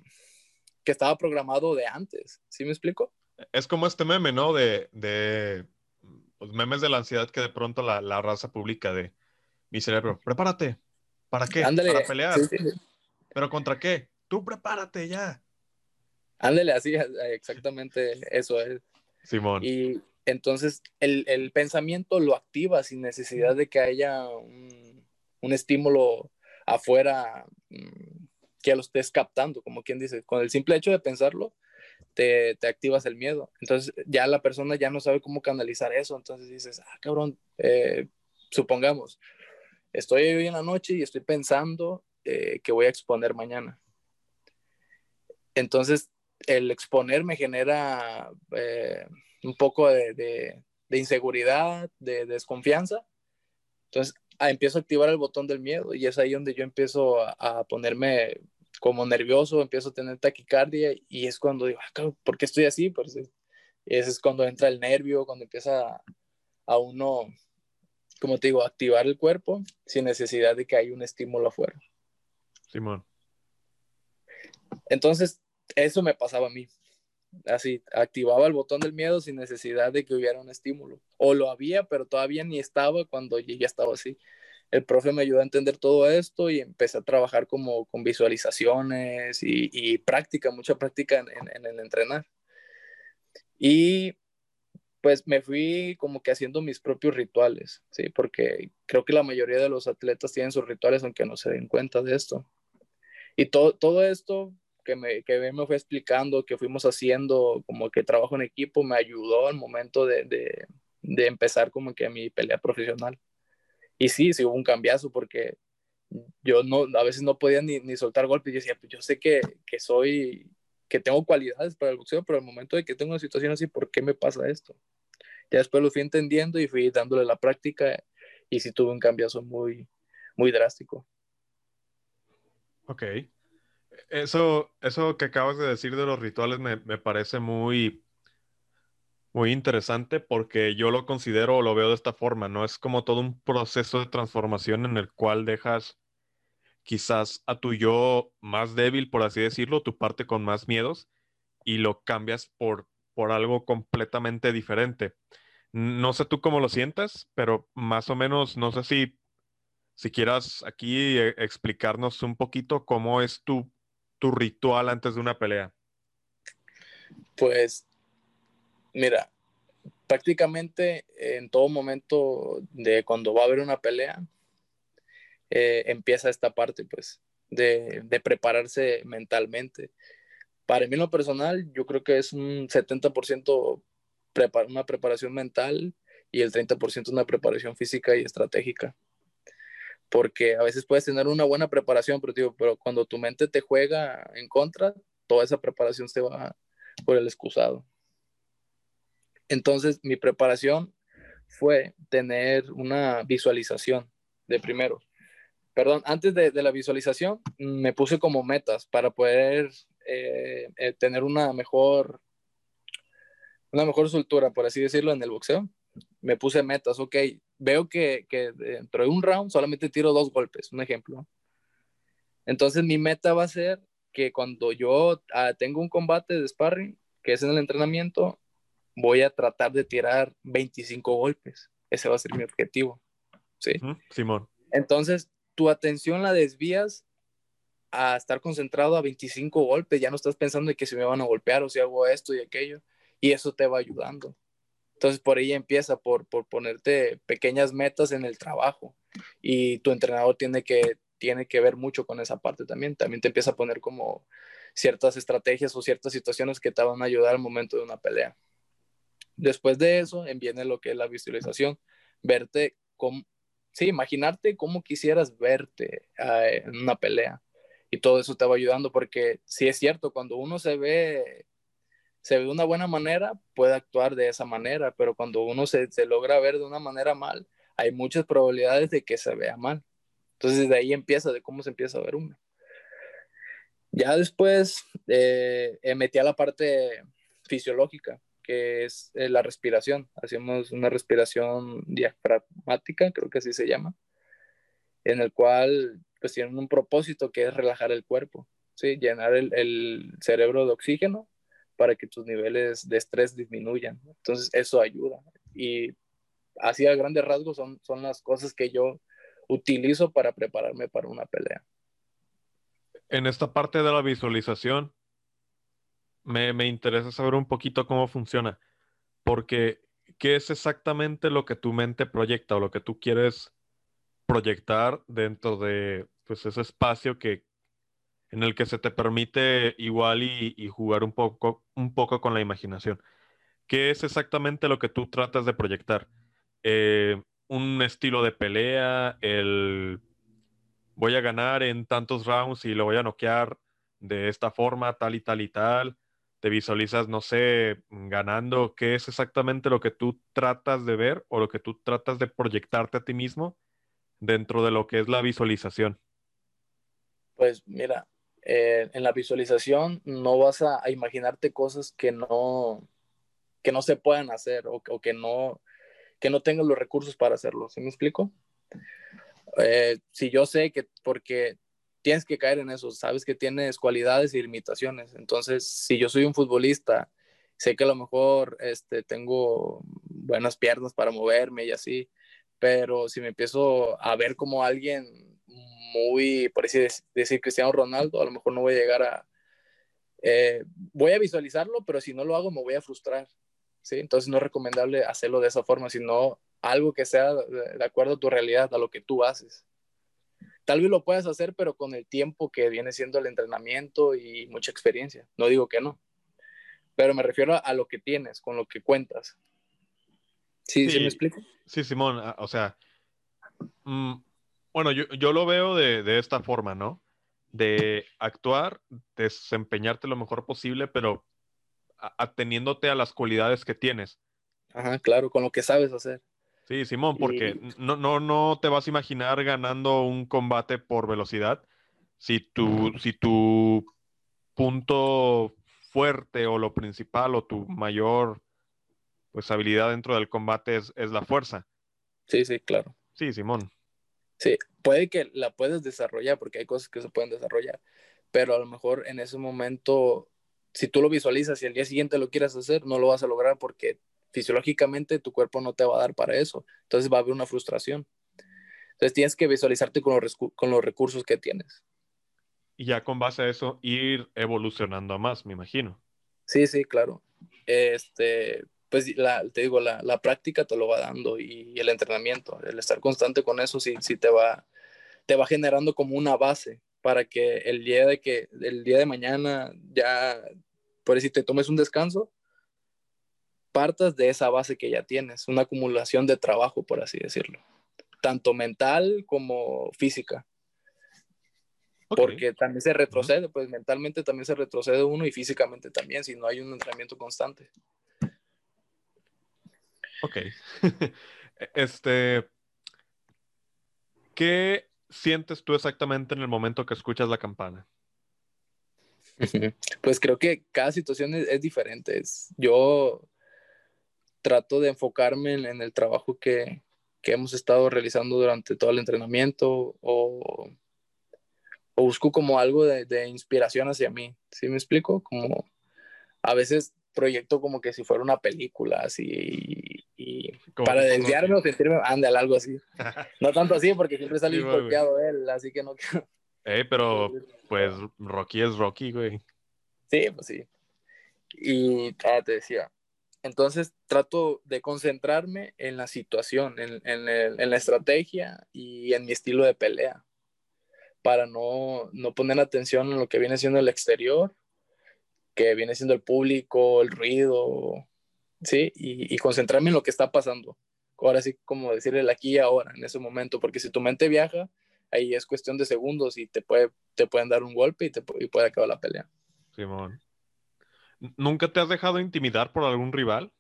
que estaba programado de antes. ¿Sí me explico? Es como este meme, ¿no? De, de pues, memes de la ansiedad que de pronto la, raza publica de mi cerebro. Prepárate. ¿Para qué? Para pelear. ¿Pero contra qué? Tú prepárate ya. Ándale, así, exactamente eso es. Simón. Y entonces el, pensamiento lo activa sin necesidad de que haya un, estímulo afuera mm, que lo estés captando, como quien dice. Con el simple hecho de pensarlo, te, activas el miedo. Entonces ya la persona ya no sabe cómo canalizar eso. Entonces dices, ah, cabrón, eh, supongamos, estoy hoy en la noche y estoy pensando eh, que voy a exponer mañana. Entonces el exponer me genera eh, un poco de, inseguridad, de, desconfianza. Entonces empiezo a activar el botón del miedo y es ahí donde yo empiezo a, ponerme como nervioso, empiezo a tener taquicardia y es cuando digo, ah, ¿por qué estoy así? Pues ese es cuando entra el nervio, cuando empieza a, uno, como te digo, activar el cuerpo sin necesidad de que haya un estímulo afuera. Simón. Entonces, eso me pasaba a mí. Así, activaba el botón del miedo sin necesidad de que hubiera un estímulo. O lo había, pero todavía ni estaba cuando ya estaba así. El profe me ayudó a entender todo esto y empecé a trabajar como con visualizaciones y, práctica, mucha práctica en, el entrenar. Y pues me fui como que haciendo mis propios rituales, ¿sí? Porque creo que la mayoría de los atletas tienen sus rituales aunque no se den cuenta de esto. Y todo, todo esto que me, que me fue explicando, que fuimos haciendo, como que trabajo en equipo, me ayudó al momento de, de, de empezar como que mi pelea profesional. Y sí, sí hubo un cambiazo porque yo no, a veces no podía ni, ni soltar golpes. Yo decía, pues yo sé que, que, soy, que tengo cualidades para el boxeo, pero al momento de que tengo una situación así, ¿por qué me pasa esto? Ya después lo fui entendiendo y fui dándole la práctica y sí tuve un cambiazo muy, muy drástico. Ok. Eso, eso que acabas de decir de los rituales me, parece muy, muy interesante porque yo lo considero o lo veo de esta forma, ¿no? Es como todo un proceso de transformación en el cual dejas quizás a tu yo más débil, por así decirlo, tu parte con más miedos, y lo cambias por, por algo completamente diferente. No sé tú cómo lo sientas, pero más o menos, no sé si, si quieras aquí eh, explicarnos un poquito cómo es tu tu ritual antes de una pelea? Pues, mira, prácticamente en todo momento de cuando va a haber una pelea, eh, empieza esta parte, pues, de, prepararse mentalmente. Para mí, en lo personal, yo creo que es un 70% una preparación mental y el 30% una preparación física y estratégica porque a veces puedes tener una buena preparación, pero, pero cuando tu mente te juega en contra, toda esa preparación se va por el excusado. Entonces, mi preparación fue tener una visualización de primero. Perdón, antes de, la visualización, me puse como metas para poder eh, eh, tener una mejor, una mejor soltura, por así decirlo, en el boxeo. Me puse metas, ok, veo que, que dentro de un round solamente tiro dos golpes, un ejemplo. Entonces mi meta va a ser que cuando yo ah, tengo un combate de sparring, que es en el entrenamiento, voy a tratar de tirar 25 golpes. Ese va a ser mi objetivo. ¿Sí? Simón. Entonces, tu atención la desvías a estar concentrado a 25 golpes. Ya no estás pensando en que se me van a golpear o si hago esto y aquello. Y eso te va ayudando. Entonces, por ahí empieza, por, por ponerte pequeñas metas en el trabajo. Y tu entrenador tiene que, tiene que ver mucho con esa parte también. También te empieza a poner como ciertas estrategias o ciertas situaciones que te van a ayudar al momento de una pelea. Después de eso, viene lo que es la visualización, verte como, sí, imaginarte cómo quisieras verte eh, en una pelea. Y todo eso te va ayudando porque sí es cierto, cuando uno se ve, se ve de una buena manera, puede actuar de esa manera, pero cuando uno se, se logra ver de una manera mal, hay muchas probabilidades de que se vea mal. Entonces de ahí empieza, de cómo se empieza a ver uno. Ya después eh, metí a la parte fisiológica que es eh, la respiración. Hacemos una respiración diafragmática, creo que así se llama, en el cual pues tienen un propósito que es relajar el cuerpo, ¿sí? llenar el, el cerebro de oxígeno para que tus niveles de estrés disminuyan. Entonces eso ayuda. Y así a grandes rasgos son, son las cosas que yo utilizo para prepararme para una pelea. En esta parte de la visualización, me, interesa saber un poquito cómo funciona, porque ¿qué es exactamente lo que tu mente proyecta o lo que tú quieres proyectar dentro de pues, ese espacio que, en el que se te permite igual y, jugar un poco, un poco con la imaginación? ¿Qué es exactamente lo que tú tratas de proyectar? Eh, ¿Un estilo de pelea? ¿El voy a ganar en tantos rounds y lo voy a noquear de esta forma, tal y tal y tal? te visualizas, no sé, ganando, ¿qué es exactamente lo que tú tratas de ver o lo que tú tratas de proyectarte a ti mismo dentro de lo que es la visualización? Pues mira, eh, en la visualización no vas a, imaginarte cosas que no, que no se puedan hacer o, que no que no tengas los recursos para hacerlo. ¿Sí me explico? Eh, si yo sé que porque tienes que caer en eso, sabes que tienes cualidades y limitaciones. Entonces, si yo soy un futbolista, sé que a lo mejor este, tengo buenas piernas para moverme y así, pero si me empiezo a ver como alguien muy, por así decir, Cristiano Ronaldo, a lo mejor no voy a llegar a... Eh, voy a visualizarlo, pero si no lo hago me voy a frustrar. ¿sí? Entonces no es recomendable hacerlo de esa forma, sino algo que sea de acuerdo a tu realidad, a lo que tú haces. Tal vez lo puedas hacer, pero con el tiempo que viene siendo el entrenamiento y mucha experiencia. No digo que no, pero me refiero a, lo que tienes, con lo que cuentas. ¿Sí, sí, me explico? Sí, Simón, o sea, mm, bueno, yo, lo veo de, esta forma, ¿no? De actuar, desempeñarte lo mejor posible, pero ateniéndote a las cualidades que tienes. Ajá, claro, con lo que sabes hacer. Sí, Simón, porque no, no, no te vas a imaginar ganando un combate por velocidad si tu, si tu punto fuerte o lo principal o tu mayor pues habilidad dentro del combate es, la fuerza. Sí, sí, claro. Sí, Simón. Sí, puede que la puedes desarrollar porque hay cosas que se pueden desarrollar, pero a lo mejor en ese momento, si tú lo visualizas y al día siguiente lo quieres hacer, no lo vas a lograr porque fisiológicamente tu cuerpo no te va a dar para eso. Entonces va a haber una frustración. Entonces tienes que visualizarte con los, con los recursos que tienes. Y ya con base a eso ir evolucionando a más, me imagino. Sí, sí, claro. Este, pues la, te digo, la, la, práctica te lo va dando y, el entrenamiento, el estar constante con eso sí, sí te va, te va generando como una base para que el día de que el día de mañana ya por decir te tomes un descanso partas de esa base que ya tienes, una acumulación de trabajo, por así decirlo, tanto mental como física. Porque también se retrocede, pues mentalmente también se retrocede uno y físicamente también, si no hay un entrenamiento constante. Ok. este, ¿qué sientes tú exactamente en el momento que escuchas la campana? Pues creo que cada situación es, diferente. yo trato de enfocarme en, el trabajo que, hemos estado realizando durante todo el entrenamiento o, busco como algo de, inspiración hacia mí. ¿Sí me explico? Como a veces proyecto como que si fuera una película así y, para desviarme o sentirme, ándale, algo así. no tanto así porque siempre sale golpeado él, así que no quiero. Eh, pero pues Rocky es Rocky, güey. Sí, pues sí. Y ah, te decía, entonces trato de concentrarme en la situación, en, en, la estrategia y en mi estilo de pelea, para no, no poner atención en lo que viene siendo el exterior, que viene siendo el público, el ruido, ¿sí? Y, y concentrarme en lo que está pasando. Ahora sí, como decirle el aquí y ahora, en ese momento, porque si tu mente viaja, ahí es cuestión de segundos y te, puede, te pueden dar un golpe y, te, y puede acabar la pelea. Simón. ¿Nunca te has dejado intimidar por algún rival?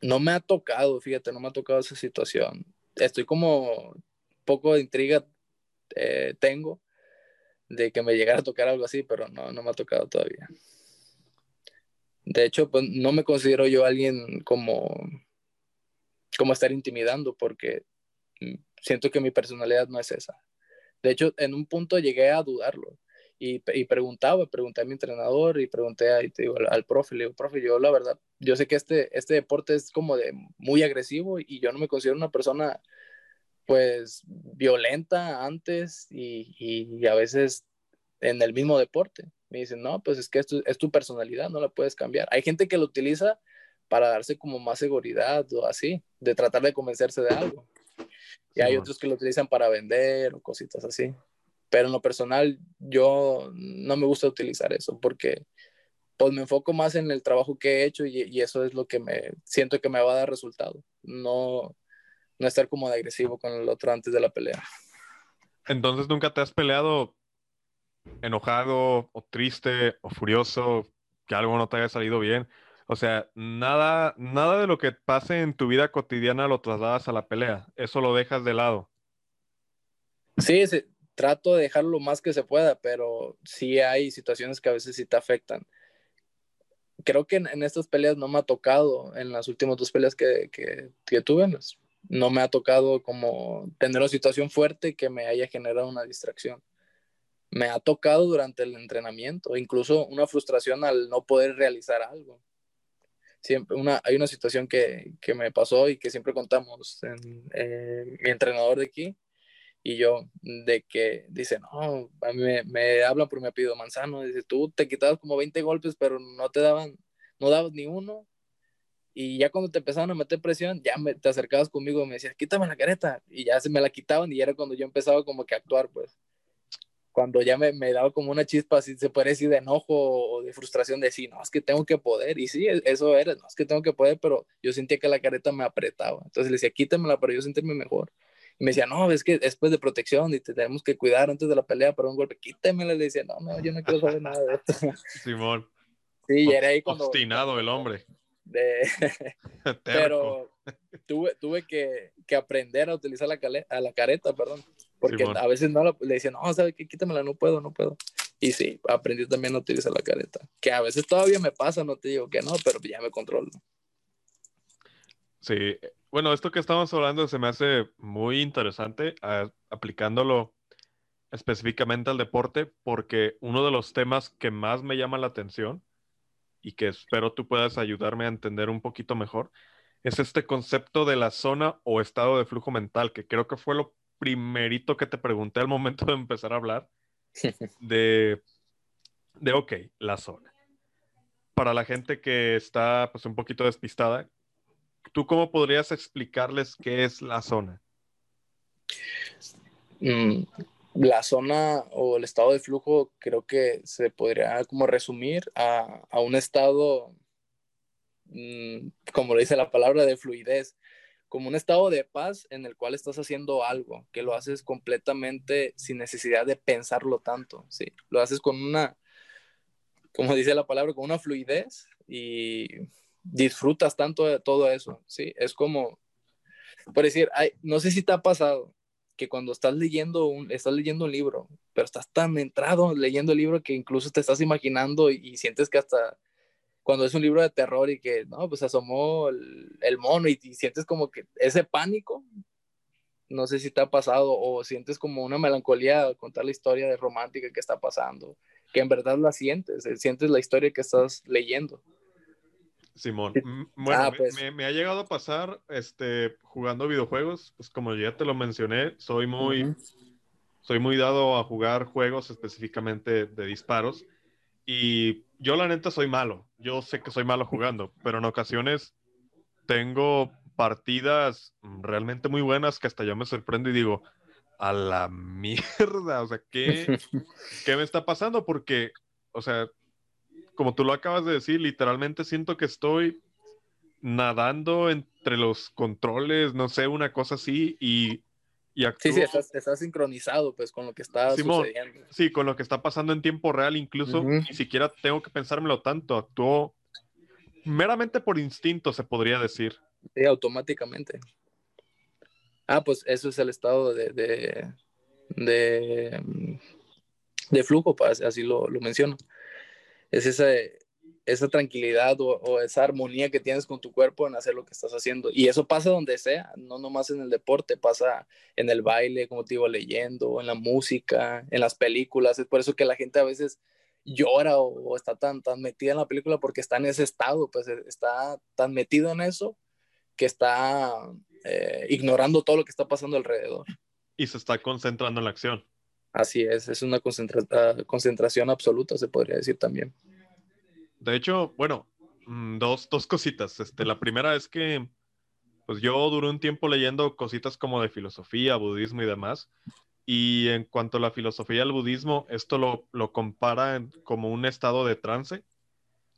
No me ha tocado, fíjate, no me ha tocado esa situación. Estoy como poco de intriga eh, tengo de que me llegara a tocar algo así, pero no, no me ha tocado todavía. De hecho, pues no me considero yo alguien como, como estar intimidando, porque siento que mi personalidad no es esa. De hecho, en un punto llegué a dudarlo y, y preguntaba, pregunté a mi entrenador y pregunté a, al, profe, le digo, profe, yo la verdad, yo sé que este, este deporte es como de muy agresivo y yo no me considero una persona pues violenta antes y, y, a veces en el mismo deporte. Me dicen, no, pues es que esto es tu personalidad, no la puedes cambiar. Hay gente que lo utiliza para darse como más seguridad o así, de tratar de convencerse de algo. Y hay otros que lo utilizan para vender o cositas así. Pero en lo personal, yo no me gusta utilizar eso porque pues me enfoco más en el trabajo que he hecho y, y eso es lo que me siento que me va a dar resultado. No, no estar como de agresivo con el otro antes de la pelea. Entonces, ¿nunca te has peleado enojado o triste o furioso que algo no te haya salido bien? O sea, nada, nada de lo que pase en tu vida cotidiana lo trasladas a la pelea. Eso lo dejas de lado. Sí, trato de dejarlo lo más que se pueda, pero sí hay situaciones que a veces sí te afectan. Creo que en, estas peleas no me ha tocado, en las últimas dos peleas que, que, que tuve, no me ha tocado como tener una situación fuerte que me haya generado una distracción. Me ha tocado durante el entrenamiento, incluso una frustración al no poder realizar algo. Siempre una, hay una situación que, que me pasó y que siempre contamos en, mi entrenador de aquí y yo, de que dice, no, a mí me, me hablan por mi apellido Manzano, dice, tú te quitabas como 20 golpes, pero no te daban, no dabas ni uno, y ya cuando te empezaban a meter presión, ya me, te acercabas conmigo y me decías, quítame la careta. Y ya se me la quitaban y era cuando yo empezaba como que a actuar, pues. Cuando ya me, me daba como una chispa, así se puede decir, de enojo o de frustración, de decir, no, es que tengo que poder. Y sí, e, eso era, no, es que tengo que poder, pero yo sentía que la careta me apretaba. Entonces le decía, quítamela para yo sentirme mejor. Y me decía, no, es que después de protección y te tenemos que cuidar antes de la pelea para un golpe, quítamela. Le decía, no, no, yo no quiero saber nada de esto. Simón. Sí, y era ahí cuando... Obstinado el hombre. pero tuve, tuve que, que, aprender a utilizar la, a la careta, perdón, porque a veces no le decían, no, ¿sabes qué? Quítamela, no puedo, no puedo. Y sí, aprendí también a utilizar la careta, que a veces todavía me pasa, no te digo que no, pero ya me controlo. Sí, bueno, esto que estamos hablando se me hace muy interesante aplicándolo específicamente al deporte, porque uno de los temas que más me llama la atención y que espero tú puedas ayudarme a entender un poquito mejor, es este concepto de la zona o estado de flujo mental, que creo que fue lo primerito que te pregunté al momento de empezar a hablar, de, de ok, la zona. Para la gente que está pues un poquito despistada, ¿tú cómo podrías explicarles qué es la zona? Mm, la zona o el estado de flujo creo que se podría como resumir a, un estado, mm, como le dice la palabra, de fluidez, como un estado de paz en el cual estás haciendo algo, que lo haces completamente sin necesidad de pensarlo tanto, ¿sí? Lo haces con una, como dice la palabra, con una fluidez y disfrutas tanto de todo eso, ¿sí? Es como, por decir, no sé si te ha pasado, que cuando estás leyendo un, estás leyendo un libro, pero estás tan entrado leyendo el libro que incluso te estás imaginando y, sientes que hasta cuando es un libro de terror y que, no, pues asomó el, el mono y, y, sientes como que ese pánico, no sé si te ha pasado o sientes como una melancolía contar la historia romántica que está pasando, que en verdad la sientes, eh, sientes la historia que estás leyendo. Simón, bueno, ah, pues. me, ha llegado a pasar este, jugando videojuegos, pues como ya te lo mencioné, soy muy, soy muy dado a jugar juegos específicamente de disparos y yo la neta soy malo, yo sé que soy malo jugando, pero en ocasiones tengo partidas realmente muy buenas que hasta yo me sorprendo y digo, a la mierda, o sea, ¿qué, ¿qué me está pasando? Porque, o sea, como tú lo acabas de decir, literalmente siento que estoy nadando entre los controles, no sé, una cosa así, y, y Sí, sí, estás, sincronizado pues con lo que está sucediendo. Sí, con lo que está pasando en tiempo real, incluso ni siquiera tengo que pensármelo tanto, actúo meramente por instinto, se podría decir. Sí, automáticamente. Ah, pues eso es el estado de, de, de, de flujo, pues, así lo, lo menciono es esa, esa tranquilidad o, esa armonía que tienes con tu cuerpo en hacer lo que estás haciendo. Y eso pasa donde sea, no nomás en el deporte, pasa en el baile, como te digo, leyendo, en la música, en las películas. Es por eso que la gente a veces llora o, está tan, tan metida en la película porque está en ese estado, pues e, está tan metido en eso que está eh, ignorando todo lo que está pasando alrededor. Y se está concentrando en la acción. Así es, es una ah, concentración absoluta, se podría decir también. De hecho, bueno, mm, dos, dos cositas. Este, la primera es que pues yo duré un tiempo leyendo cositas como de filosofía, budismo y demás. Y en cuanto a la filosofía del budismo, esto lo, lo compara como un estado de trance,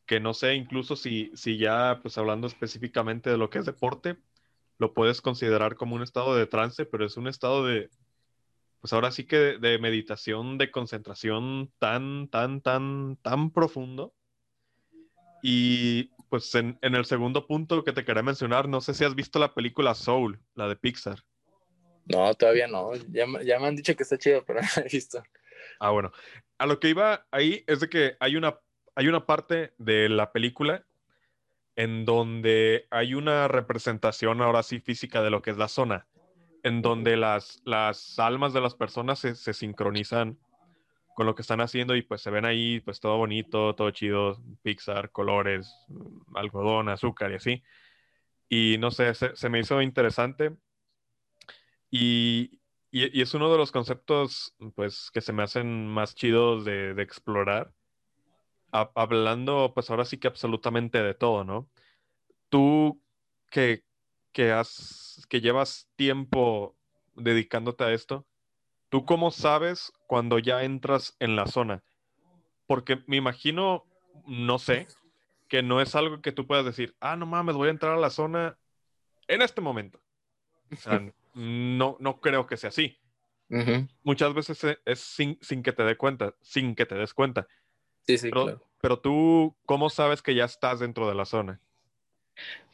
que no sé incluso si, si ya, pues hablando específicamente de lo que es deporte, lo puedes considerar como un estado de trance, pero es un estado de, pues ahora sí que de, meditación, de concentración tan, tan, tan, tan profundo. Y pues en, el segundo punto que te quería mencionar, no sé si has visto la película Soul, la de Pixar. No, todavía no. Ya, ya me han dicho que está chido, pero no la he visto. Ah, bueno. A lo que iba ahí es de que hay una, hay una parte de la película en donde hay una representación ahora sí física de lo que es la zona en donde las, las almas de las personas se, se, sincronizan con lo que están haciendo y pues se ven ahí pues todo bonito, todo chido, Pixar, colores, algodón, azúcar y así. Y no sé, se, se me hizo interesante y, y, es uno de los conceptos pues que se me hacen más chidos de, de explorar. hablando pues ahora sí que absolutamente de todo, ¿no? Tú que, que has que llevas tiempo dedicándote a esto, ¿tú cómo sabes cuando ya entras en la zona? Porque me imagino, no sé, que no es algo que tú puedas decir, ah, no mames, voy a entrar a la zona en este momento. O sea, no, no creo que sea así. Muchas veces es sin, que te dé cuenta, sin que te des cuenta. Sí, sí, pero, claro. pero tú, ¿cómo sabes que ya estás dentro de la zona?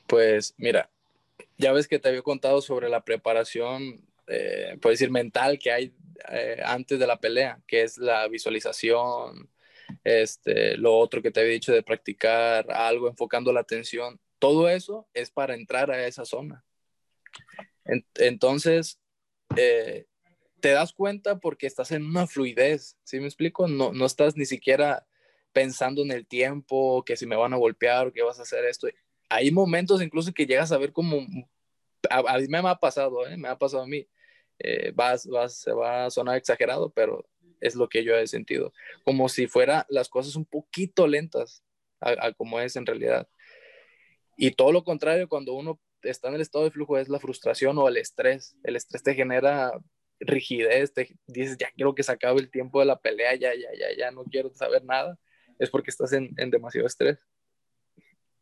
Pues mira, ya ves que te había contado sobre la preparación, eh, puedo decir, mental que hay eh, antes de la pelea, que es la visualización, este, lo otro que te había dicho de practicar algo enfocando la atención. Todo eso es para entrar a esa zona. entonces, eh, te das cuenta porque estás en una fluidez, ¿sí me explico? No, no estás ni siquiera pensando en el tiempo, que si me van a golpear o que vas a hacer esto hay momentos incluso que llegas a ver como, a, mí me ha pasado, ¿eh? me ha pasado a mí, eh, vas, se va a sonar exagerado, pero es lo que yo he sentido, como si fuera las cosas un poquito lentas a, como es en realidad. Y todo lo contrario, cuando uno está en el estado de flujo es la frustración o el estrés. El estrés te genera rigidez, te dices, ya quiero que se acabe el tiempo de la pelea, ya, ya, ya, ya, no quiero saber nada. Es porque estás en, en demasiado estrés.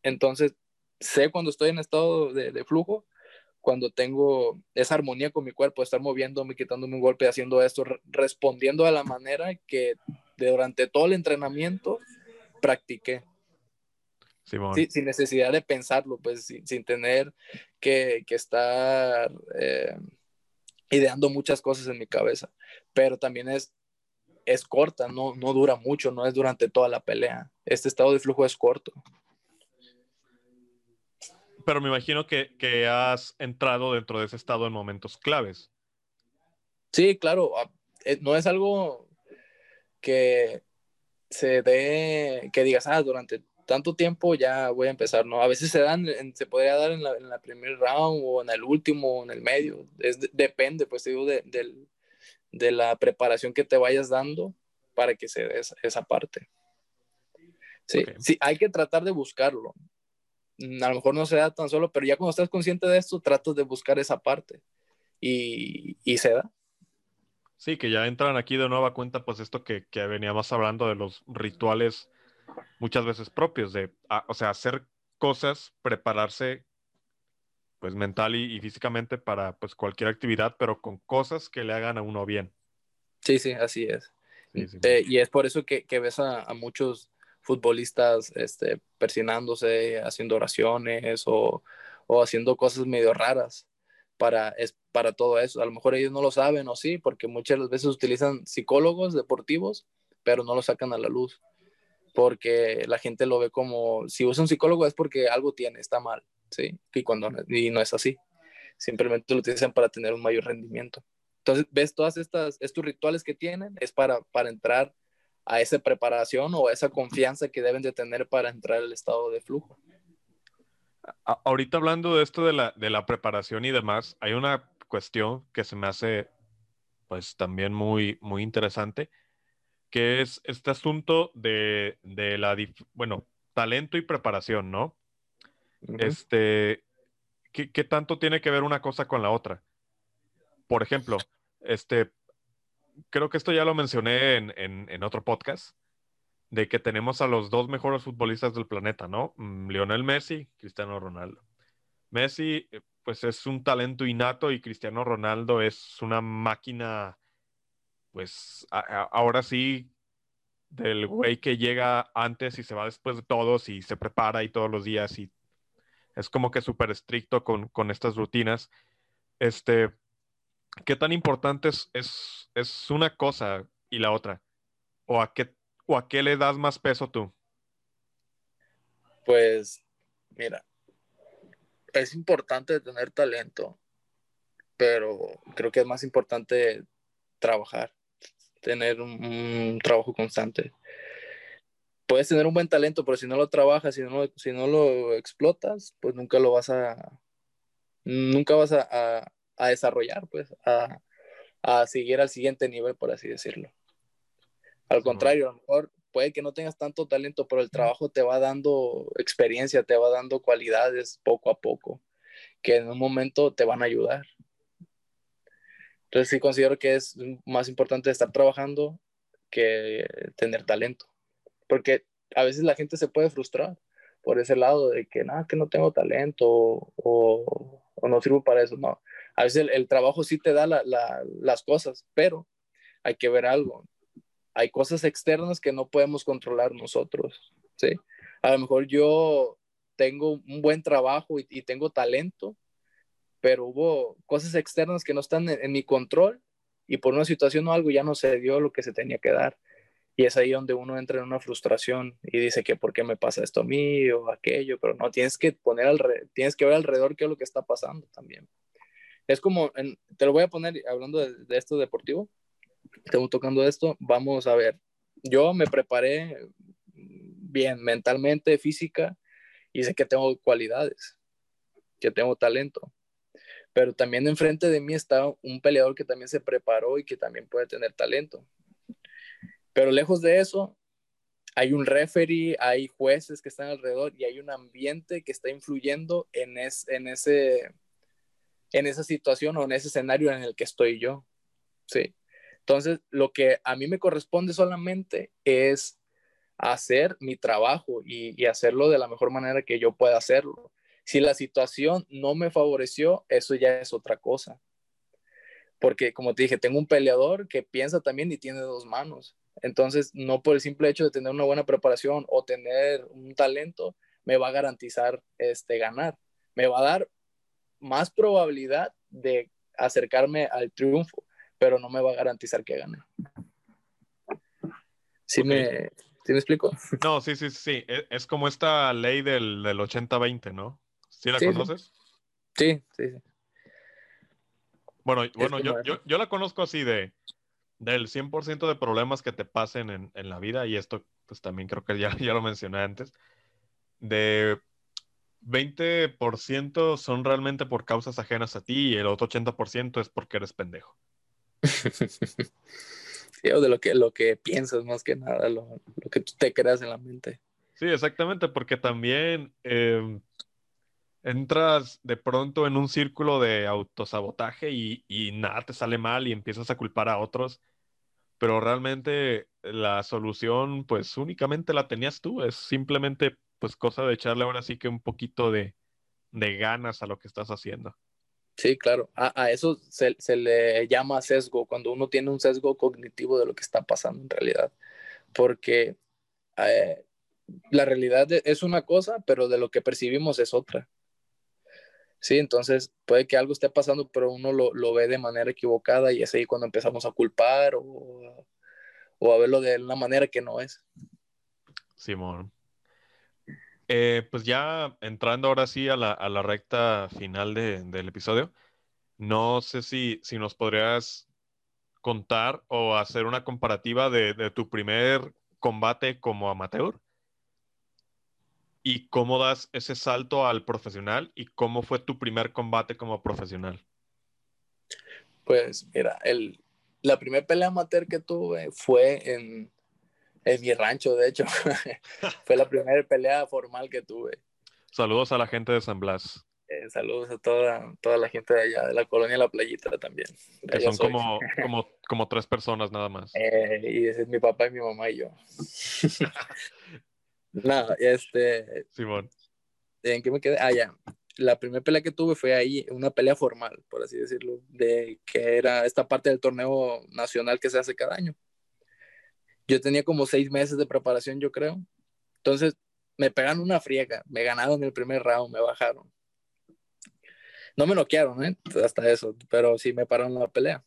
Entonces, sé cuando estoy en estado de, flujo, cuando tengo esa armonía con mi cuerpo, estar moviéndome, quitándome un golpe, haciendo esto, respondiendo de la manera que durante todo el entrenamiento practiqué. sin necesidad de pensarlo, pues sin, tener que, estar, eh, ideando muchas cosas en mi cabeza, pero también es, es corta, no, no dura mucho, no es durante toda la pelea. Este estado de flujo es corto. Pero me imagino que, que has entrado dentro de ese estado en momentos claves. Sí, claro, ah, eh, no es algo que se dé, que digas, ah, durante tanto tiempo ya voy a empezar, ¿no? A veces se dan, se podría dar en la, en la primer round o en el último o en el medio, es, depende, pues digo, de, de, la preparación que te vayas dando para que se dé esa, parte. Sí, sí, hay que tratar de buscarlo. Mm, a lo mejor no se da tan solo, pero ya cuando estás consciente de esto, tratas de buscar esa parte y, y se da. Sí, que ya entran aquí de nueva cuenta, pues esto que, que veníamos hablando de los rituales muchas veces propios, de, ah, o sea, hacer cosas, prepararse pues mental y, físicamente para pues cualquier actividad, pero con cosas que le hagan a uno bien. Sí, sí, así es. Eh, y es por eso que, que ves a, a, muchos futbolistas este, persinándose, haciendo oraciones o, o, haciendo cosas medio raras para, es, para todo eso. A lo mejor ellos no lo saben o sí, porque muchas veces utilizan psicólogos deportivos, pero no lo sacan a la luz porque la gente lo ve como, si usa un psicólogo es porque algo tiene, está mal, ¿sí? Y, cuando, y no es así. Simplemente lo utilizan para tener un mayor rendimiento. Entonces, ves todas estas, estos rituales que tienen, es para, para entrar a esa preparación o esa confianza que deben de tener para entrar al estado de flujo. Ahorita hablando de esto de la, de la preparación y demás, hay una cuestión que se me hace pues también muy, muy interesante que es este asunto de, la, bueno, talento y preparación, ¿no? Este, ¿qué, tanto tiene que ver una cosa con la otra? Por ejemplo, este, creo que esto ya lo mencioné en, otro podcast, de que tenemos a los dos mejores futbolistas del planeta, ¿no? Mm, Lionel Messi, Cristiano Ronaldo. Messi, eh, pues es un talento innato y Cristiano Ronaldo es una máquina pues ahora sí, del güey que llega antes y se va después de todos y se prepara y todos los días y es como que súper estricto con, estas rutinas. Este, ¿qué tan importante es, es, una cosa y la otra? ¿O a, qué, ¿O a qué le das más peso tú? Pues, mira, es importante tener talento, pero creo que es más importante trabajar tener un, trabajo constante. Puedes tener un buen talento, pero si no lo trabajas, si no, si no lo explotas, pues nunca lo vas a, nunca vas a, desarrollar, pues, a, a, seguir al siguiente nivel, por así decirlo. Al contrario, a lo mejor puede que no tengas tanto talento, pero el trabajo te va dando experiencia, te va dando cualidades poco a poco, que en un momento te van a ayudar. Entonces sí considero que es más importante estar trabajando que tener talento. Porque a veces la gente se puede frustrar por ese lado de que, nada, que no tengo talento o, no sirvo para eso. No, a veces el, trabajo sí te da las cosas, pero hay que ver algo. Hay cosas externas que no podemos controlar nosotros, ¿sí? A lo mejor yo tengo un buen trabajo y tengo talento, pero hubo cosas externas que no están en, mi control y por una situación o algo ya no se dio lo que se tenía que dar. Y es ahí donde uno entra en una frustración y dice que por qué me pasa esto a mí o aquello, pero no, tienes que poner al tienes que ver alrededor qué es lo que está pasando también. Es como, te lo voy a poner hablando de, de esto deportivo, estamos tocando esto, vamos a ver, yo me preparé bien mentalmente, física, y sé que tengo cualidades, que tengo talento, pero también enfrente de mí está un peleador que también se preparó y que también puede tener talento. Pero lejos de eso, hay un referee, hay jueces que están alrededor y hay un ambiente que está influyendo en, en, ese, en esa situación o en ese escenario en el que estoy yo. Sí. Entonces, lo que a mí me corresponde solamente es hacer mi trabajo y, hacerlo de la mejor manera que yo pueda hacerlo. Si la situación no me favoreció, eso ya es otra cosa. Porque como te dije, tengo un peleador que piensa también y tiene dos manos. Entonces, no por el simple hecho de tener una buena preparación o tener un talento, me va a garantizar este, ganar. Me va a dar más probabilidad de acercarme al triunfo, pero no me va a garantizar que gane. ¿Sí, me, ¿sí me explico? No, sí, sí, sí. Es, es como esta ley del, del 80-20, ¿no? ¿Sí la conoces? Sí, sí, sí. Bueno, bueno yo, yo, yo, la conozco así de del 100% de problemas que te pasen en, en, la vida, y esto pues también creo que ya, ya lo mencioné antes, de 20% son realmente por causas ajenas a ti y el otro 80% es porque eres pendejo. sí, o de lo que, lo que piensas más que nada, lo, lo que tú te creas en la mente. Sí, exactamente, porque también eh, entras de pronto en un círculo de autosabotaje y, y nada te sale mal y empiezas a culpar a otros, pero realmente la solución pues únicamente la tenías tú, es simplemente pues cosa de echarle ahora sí que un poquito de, de ganas a lo que estás haciendo. Sí, claro. A, a eso se, se, le llama sesgo, cuando uno tiene un sesgo cognitivo de lo que está pasando en realidad. Porque eh, la realidad es una cosa, pero de lo que percibimos es otra. Sí, entonces puede que algo esté pasando, pero uno lo, lo ve de manera equivocada y es ahí cuando empezamos a culpar o, o a verlo de una manera que no es. Simón. Eh, pues ya entrando ahora sí a la, a la recta final de, del episodio, no sé si, si nos podrías contar o hacer una comparativa de, de tu primer combate como amateur y cómo das ese salto al profesional y cómo fue tu primer combate como profesional. Pues mira, el, la primera pelea amateur que tuve fue en, en mi rancho, de hecho. fue la primera pelea formal que tuve. Saludos a la gente de San Blas. Eh, saludos a toda, toda la gente de allá, de la colonia La Playita también. Que son como, como, como tres personas nada más. Eh, y ese es mi papá y mi mamá y yo. No, este. Simón. ¿En qué me quedé? Ah, ya. La primera pelea que tuve fue ahí, una pelea formal, por así decirlo, de que era esta parte del torneo nacional que se hace cada año. Yo tenía como seis meses de preparación, yo creo. Entonces, me pegaron una friega, me ganaron el primer round, me bajaron. No me noquearon, ¿eh? Hasta eso, pero sí me pararon la pelea.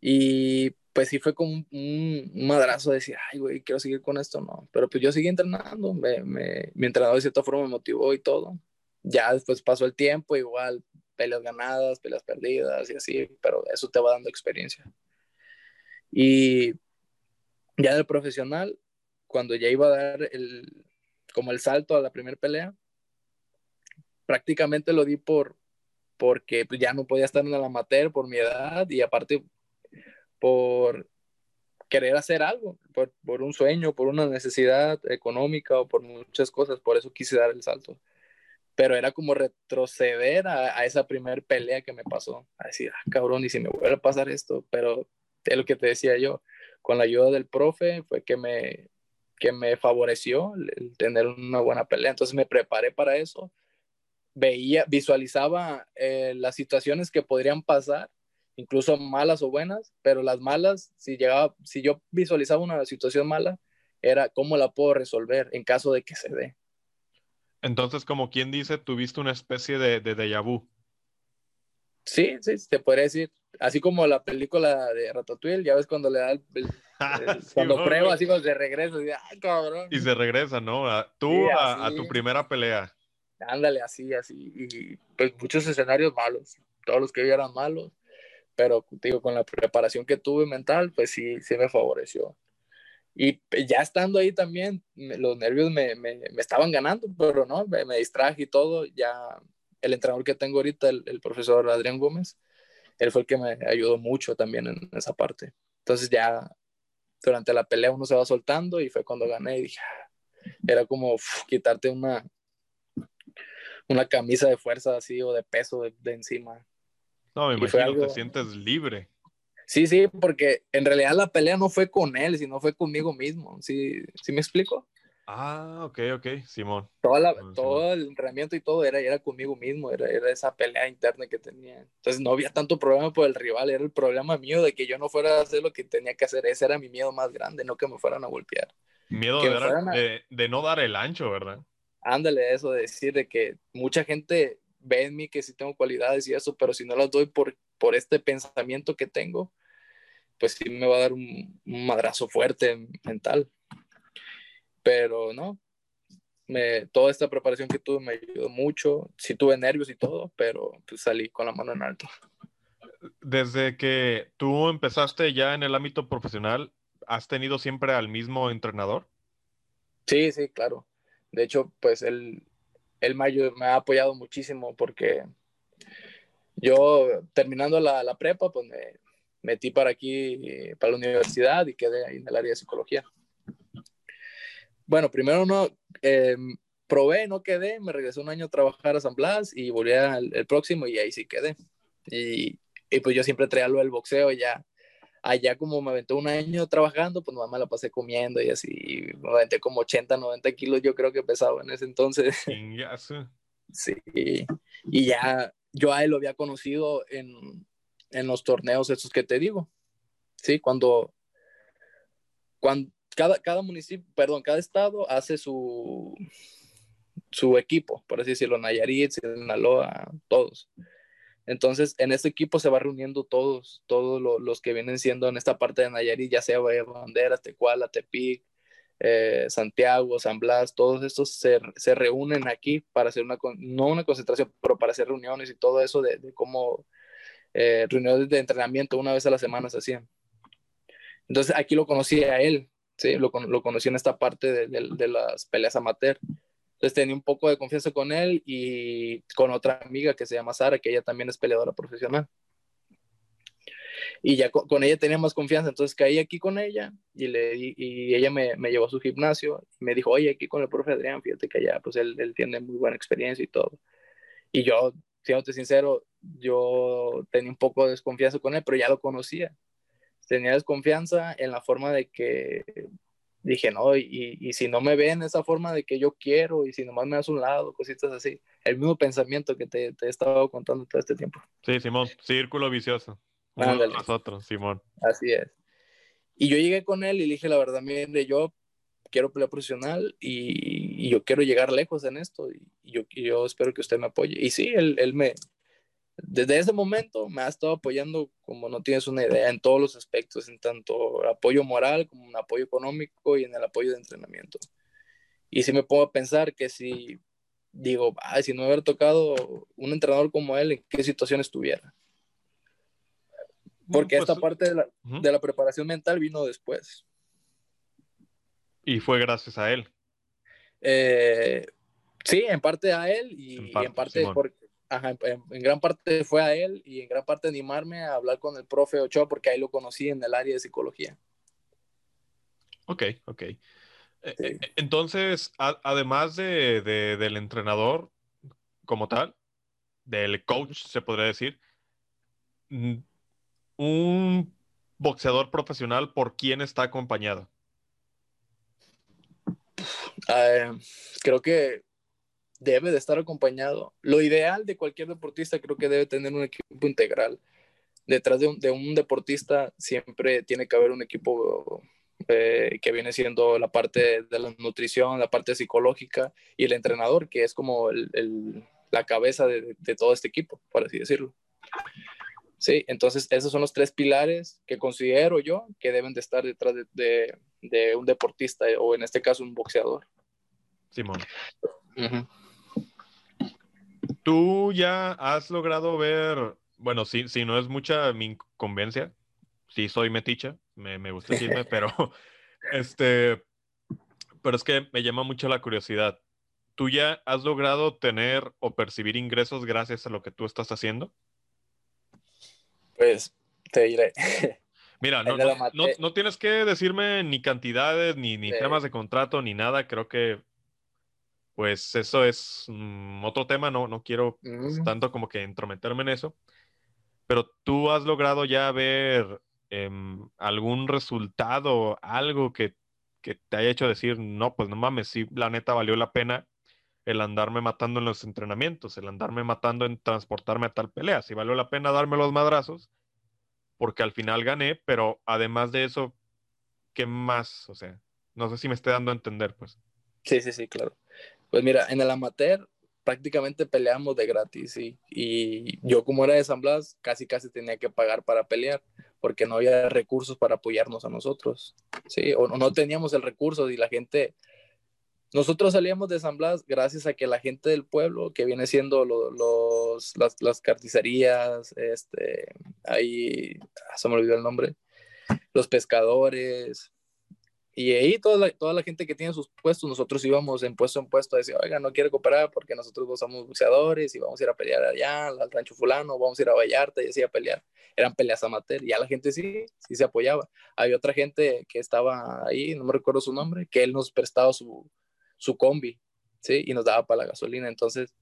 Y pues sí fue como un, madrazo de decir, ay, güey, quiero seguir con esto, no. Pero pues yo seguí entrenando, me, me, mi entrenador de cierta forma me motivó y todo. Ya después pasó el tiempo, igual, peleas ganadas, peleas perdidas y así, pero eso te va dando experiencia. Y ya del profesional, cuando ya iba a dar el, como el salto a la primera pelea, prácticamente lo di por, porque pues ya no podía estar en el amateur por mi edad y aparte por querer hacer algo, por, un sueño, por una necesidad económica o por muchas cosas, por eso quise dar el salto. Pero era como retroceder a, a esa primer pelea que me pasó, a decir, ah, cabrón, y si me vuelve a pasar esto, pero es lo que te decía yo, con la ayuda del profe fue que me, que me favoreció el, tener una buena pelea, entonces me preparé para eso, veía, visualizaba eh, las situaciones que podrían pasar incluso malas o buenas, pero las malas, si llegaba, si yo visualizaba una situación mala, era cómo la puedo resolver en caso de que se dé. Entonces, como quien dice, tuviste una especie de, de déjà vu. Sí, sí, te podría decir. Así como la película de Ratatouille, ya ves cuando le da el, el, el sí, cuando prueba, así cuando se regresa, y, ¡ay, cabrón! Y se regresa, ¿no? A, tú sí, a, a, tu primera pelea. Ándale, así, así. Y pues muchos escenarios malos. Todos los que vi eran malos pero digo, con la preparación que tuve mental, pues sí, sí me favoreció. Y ya estando ahí también, me, los nervios me, me, me, estaban ganando, pero no, me, me, distraje y todo. Ya el entrenador que tengo ahorita, el, el, profesor Adrián Gómez, él fue el que me ayudó mucho también en esa parte. Entonces ya durante la pelea uno se va soltando y fue cuando gané y dije, ah", era como uf, quitarte una, una camisa de fuerza así o de peso de, de encima. No, me imagino algo... te sientes libre. Sí, sí, porque en realidad la pelea no fue con él, sino fue conmigo mismo. ¿Sí, ¿sí me explico? Ah, ok, ok, Simón. Toda la, Simón, todo el entrenamiento y todo era, era conmigo mismo, era, era esa pelea interna que tenía. Entonces no había tanto problema por el rival, era el problema mío de que yo no fuera a hacer lo que tenía que hacer. Ese era mi miedo más grande, no que me fueran a golpear. Miedo de, dar, a... de, de no dar el ancho, ¿verdad? Ándale, eso de decir de que mucha gente ve en mí que sí tengo cualidades y eso, pero si no las doy por, por este pensamiento que tengo, pues sí me va a dar un, madrazo fuerte mental. Pero no, me, toda esta preparación que tuve me ayudó mucho. Sí tuve nervios y todo, pero pues salí con la mano en alto. Desde que tú empezaste ya en el ámbito profesional, ¿has tenido siempre al mismo entrenador? Sí, sí, claro. De hecho, pues él, él me, ha apoyado muchísimo porque yo terminando la, la prepa, pues me metí para aquí, para la universidad y quedé ahí en el área de psicología. Bueno, primero no, eh, probé, no quedé, me regresé un año a trabajar a San Blas y volví al el próximo y ahí sí quedé. Y, y pues yo siempre traía lo del boxeo y ya allá como me aventé un año trabajando, pues nomás me la pasé comiendo y así, me aventé como 80, 90 kilos, yo creo que pesaba en ese entonces. Sí, y ya yo a él lo había conocido en, en los torneos esos que te digo, sí, cuando, cuando cada, cada municipio, perdón, cada estado hace su, su equipo, por así decirlo, Nayarit, Sinaloa, todos. Entonces, en este equipo se va reuniendo todos, todos los que vienen siendo en esta parte de Nayarit, ya sea Banderas, Tecuala, Tepic, eh, Santiago, San Blas, todos estos se, se, reúnen aquí para hacer una, no una concentración, pero para hacer reuniones y todo eso de, de cómo eh, reuniones de entrenamiento una vez a la semana se hacían. Entonces, aquí lo conocí a él, ¿sí? Lo, lo conocí en esta parte de, de, de las peleas amateur. Entonces tenía un poco de confianza con él y con otra amiga que se llama Sara, que ella también es peleadora profesional. Y ya con, ella tenía más confianza, entonces caí aquí con ella y, le, y ella me, me, llevó a su gimnasio y me dijo, oye, aquí con el profe Adrián, fíjate que allá, pues él, él tiene muy buena experiencia y todo. Y yo, siéndote sincero, yo tenía un poco de desconfianza con él, pero ya lo conocía. Tenía desconfianza en la forma de que dije, no, y, y, si no me ven esa forma de que yo quiero, y si nomás me das un lado, cositas así, el mismo pensamiento que te, te he estado contando todo este tiempo. Sí, Simón, círculo vicioso. Uno nosotros, Simón. Así es. Y yo llegué con él y le dije, la verdad, mire, yo quiero pelear profesional y, y yo quiero llegar lejos en esto y, yo, yo espero que usted me apoye. Y sí, él, él me, desde ese momento me ha estado apoyando como no tienes una idea en todos los aspectos, en tanto apoyo moral como un apoyo económico y en el apoyo de entrenamiento. Y si me pongo a pensar que si digo, ay, si no hubiera tocado un entrenador como él, ¿en qué situación estuviera? Porque esta pues, parte de la, de la, preparación mental vino después. Y fue gracias a él. Eh, sí, en parte a él y en parte, y en parte porque Ajá, en, gran parte fue a él y en gran parte animarme a hablar con el profe Ochoa porque ahí lo conocí en el área de psicología. Ok, ok. E, e, entonces, además de, del entrenador como tal, del coach, se podría decir, mm, un boxeador profesional, ¿por quién está acompañado? Ah, creo que debe de estar acompañado. Lo ideal de cualquier deportista creo que debe tener un equipo integral. Detrás de un, deportista siempre tiene que haber un equipo eh, que viene siendo la parte de la nutrición, la parte psicológica y el entrenador, que es como la cabeza de, todo este equipo, por así decirlo. Sí, entonces esos son los tres pilares que considero yo que deben de estar detrás de, un deportista o en este caso un boxeador. Simón. ¿Tú ya has logrado ver, bueno, si, si no es mucha mi convencia, sí soy meticha, me, me gusta decirme, pero este, pero es que me llama mucho la curiosidad. ¿Tú ya has logrado tener o percibir ingresos gracias a lo que tú estás haciendo? Pues te diré. Mira, no, no, no, tienes que decirme ni cantidades, ni, ni temas de contrato, ni nada. Creo que pues eso es mm, otro tema, no, no quiero mm. tanto como que entrometerme en eso, pero tú has logrado ya ver em, algún resultado, algo que, que, te haya hecho decir, no, pues no mames, sí, la neta valió la pena el andarme matando en los entrenamientos, el andarme matando en transportarme a tal pelea, sí valió la pena darme los madrazos, porque al final gané, pero además de eso, ¿qué más? O sea, no sé si me esté dando a entender, pues. Sí, sí, sí, claro. Pues mira, en el amateur prácticamente peleamos de gratis, ¿sí? Y yo como era de San Blas, casi casi tenía que pagar para pelear, porque no había recursos para apoyarnos a nosotros, ¿sí? O no teníamos el recurso y la gente... Nosotros salíamos de San Blas gracias a que la gente del pueblo, que viene siendo los, las, las carnicerías, este, ahí, ah, se me olvidó el nombre, los pescadores, y ahí toda la, toda la gente que tiene sus puestos, nosotros íbamos en puesto en puesto a decir, oiga, no quiere cooperar porque nosotros somos buceadores y vamos a ir a pelear allá al rancho fulano, vamos a ir a Vallarta y así a pelear. Eran peleas amateur y ya la gente sí, sí se apoyaba. Hay otra gente que estaba ahí, no me recuerdo su nombre, que él nos prestaba su, su combi, ¿sí? Y nos daba para la gasolina. Entonces,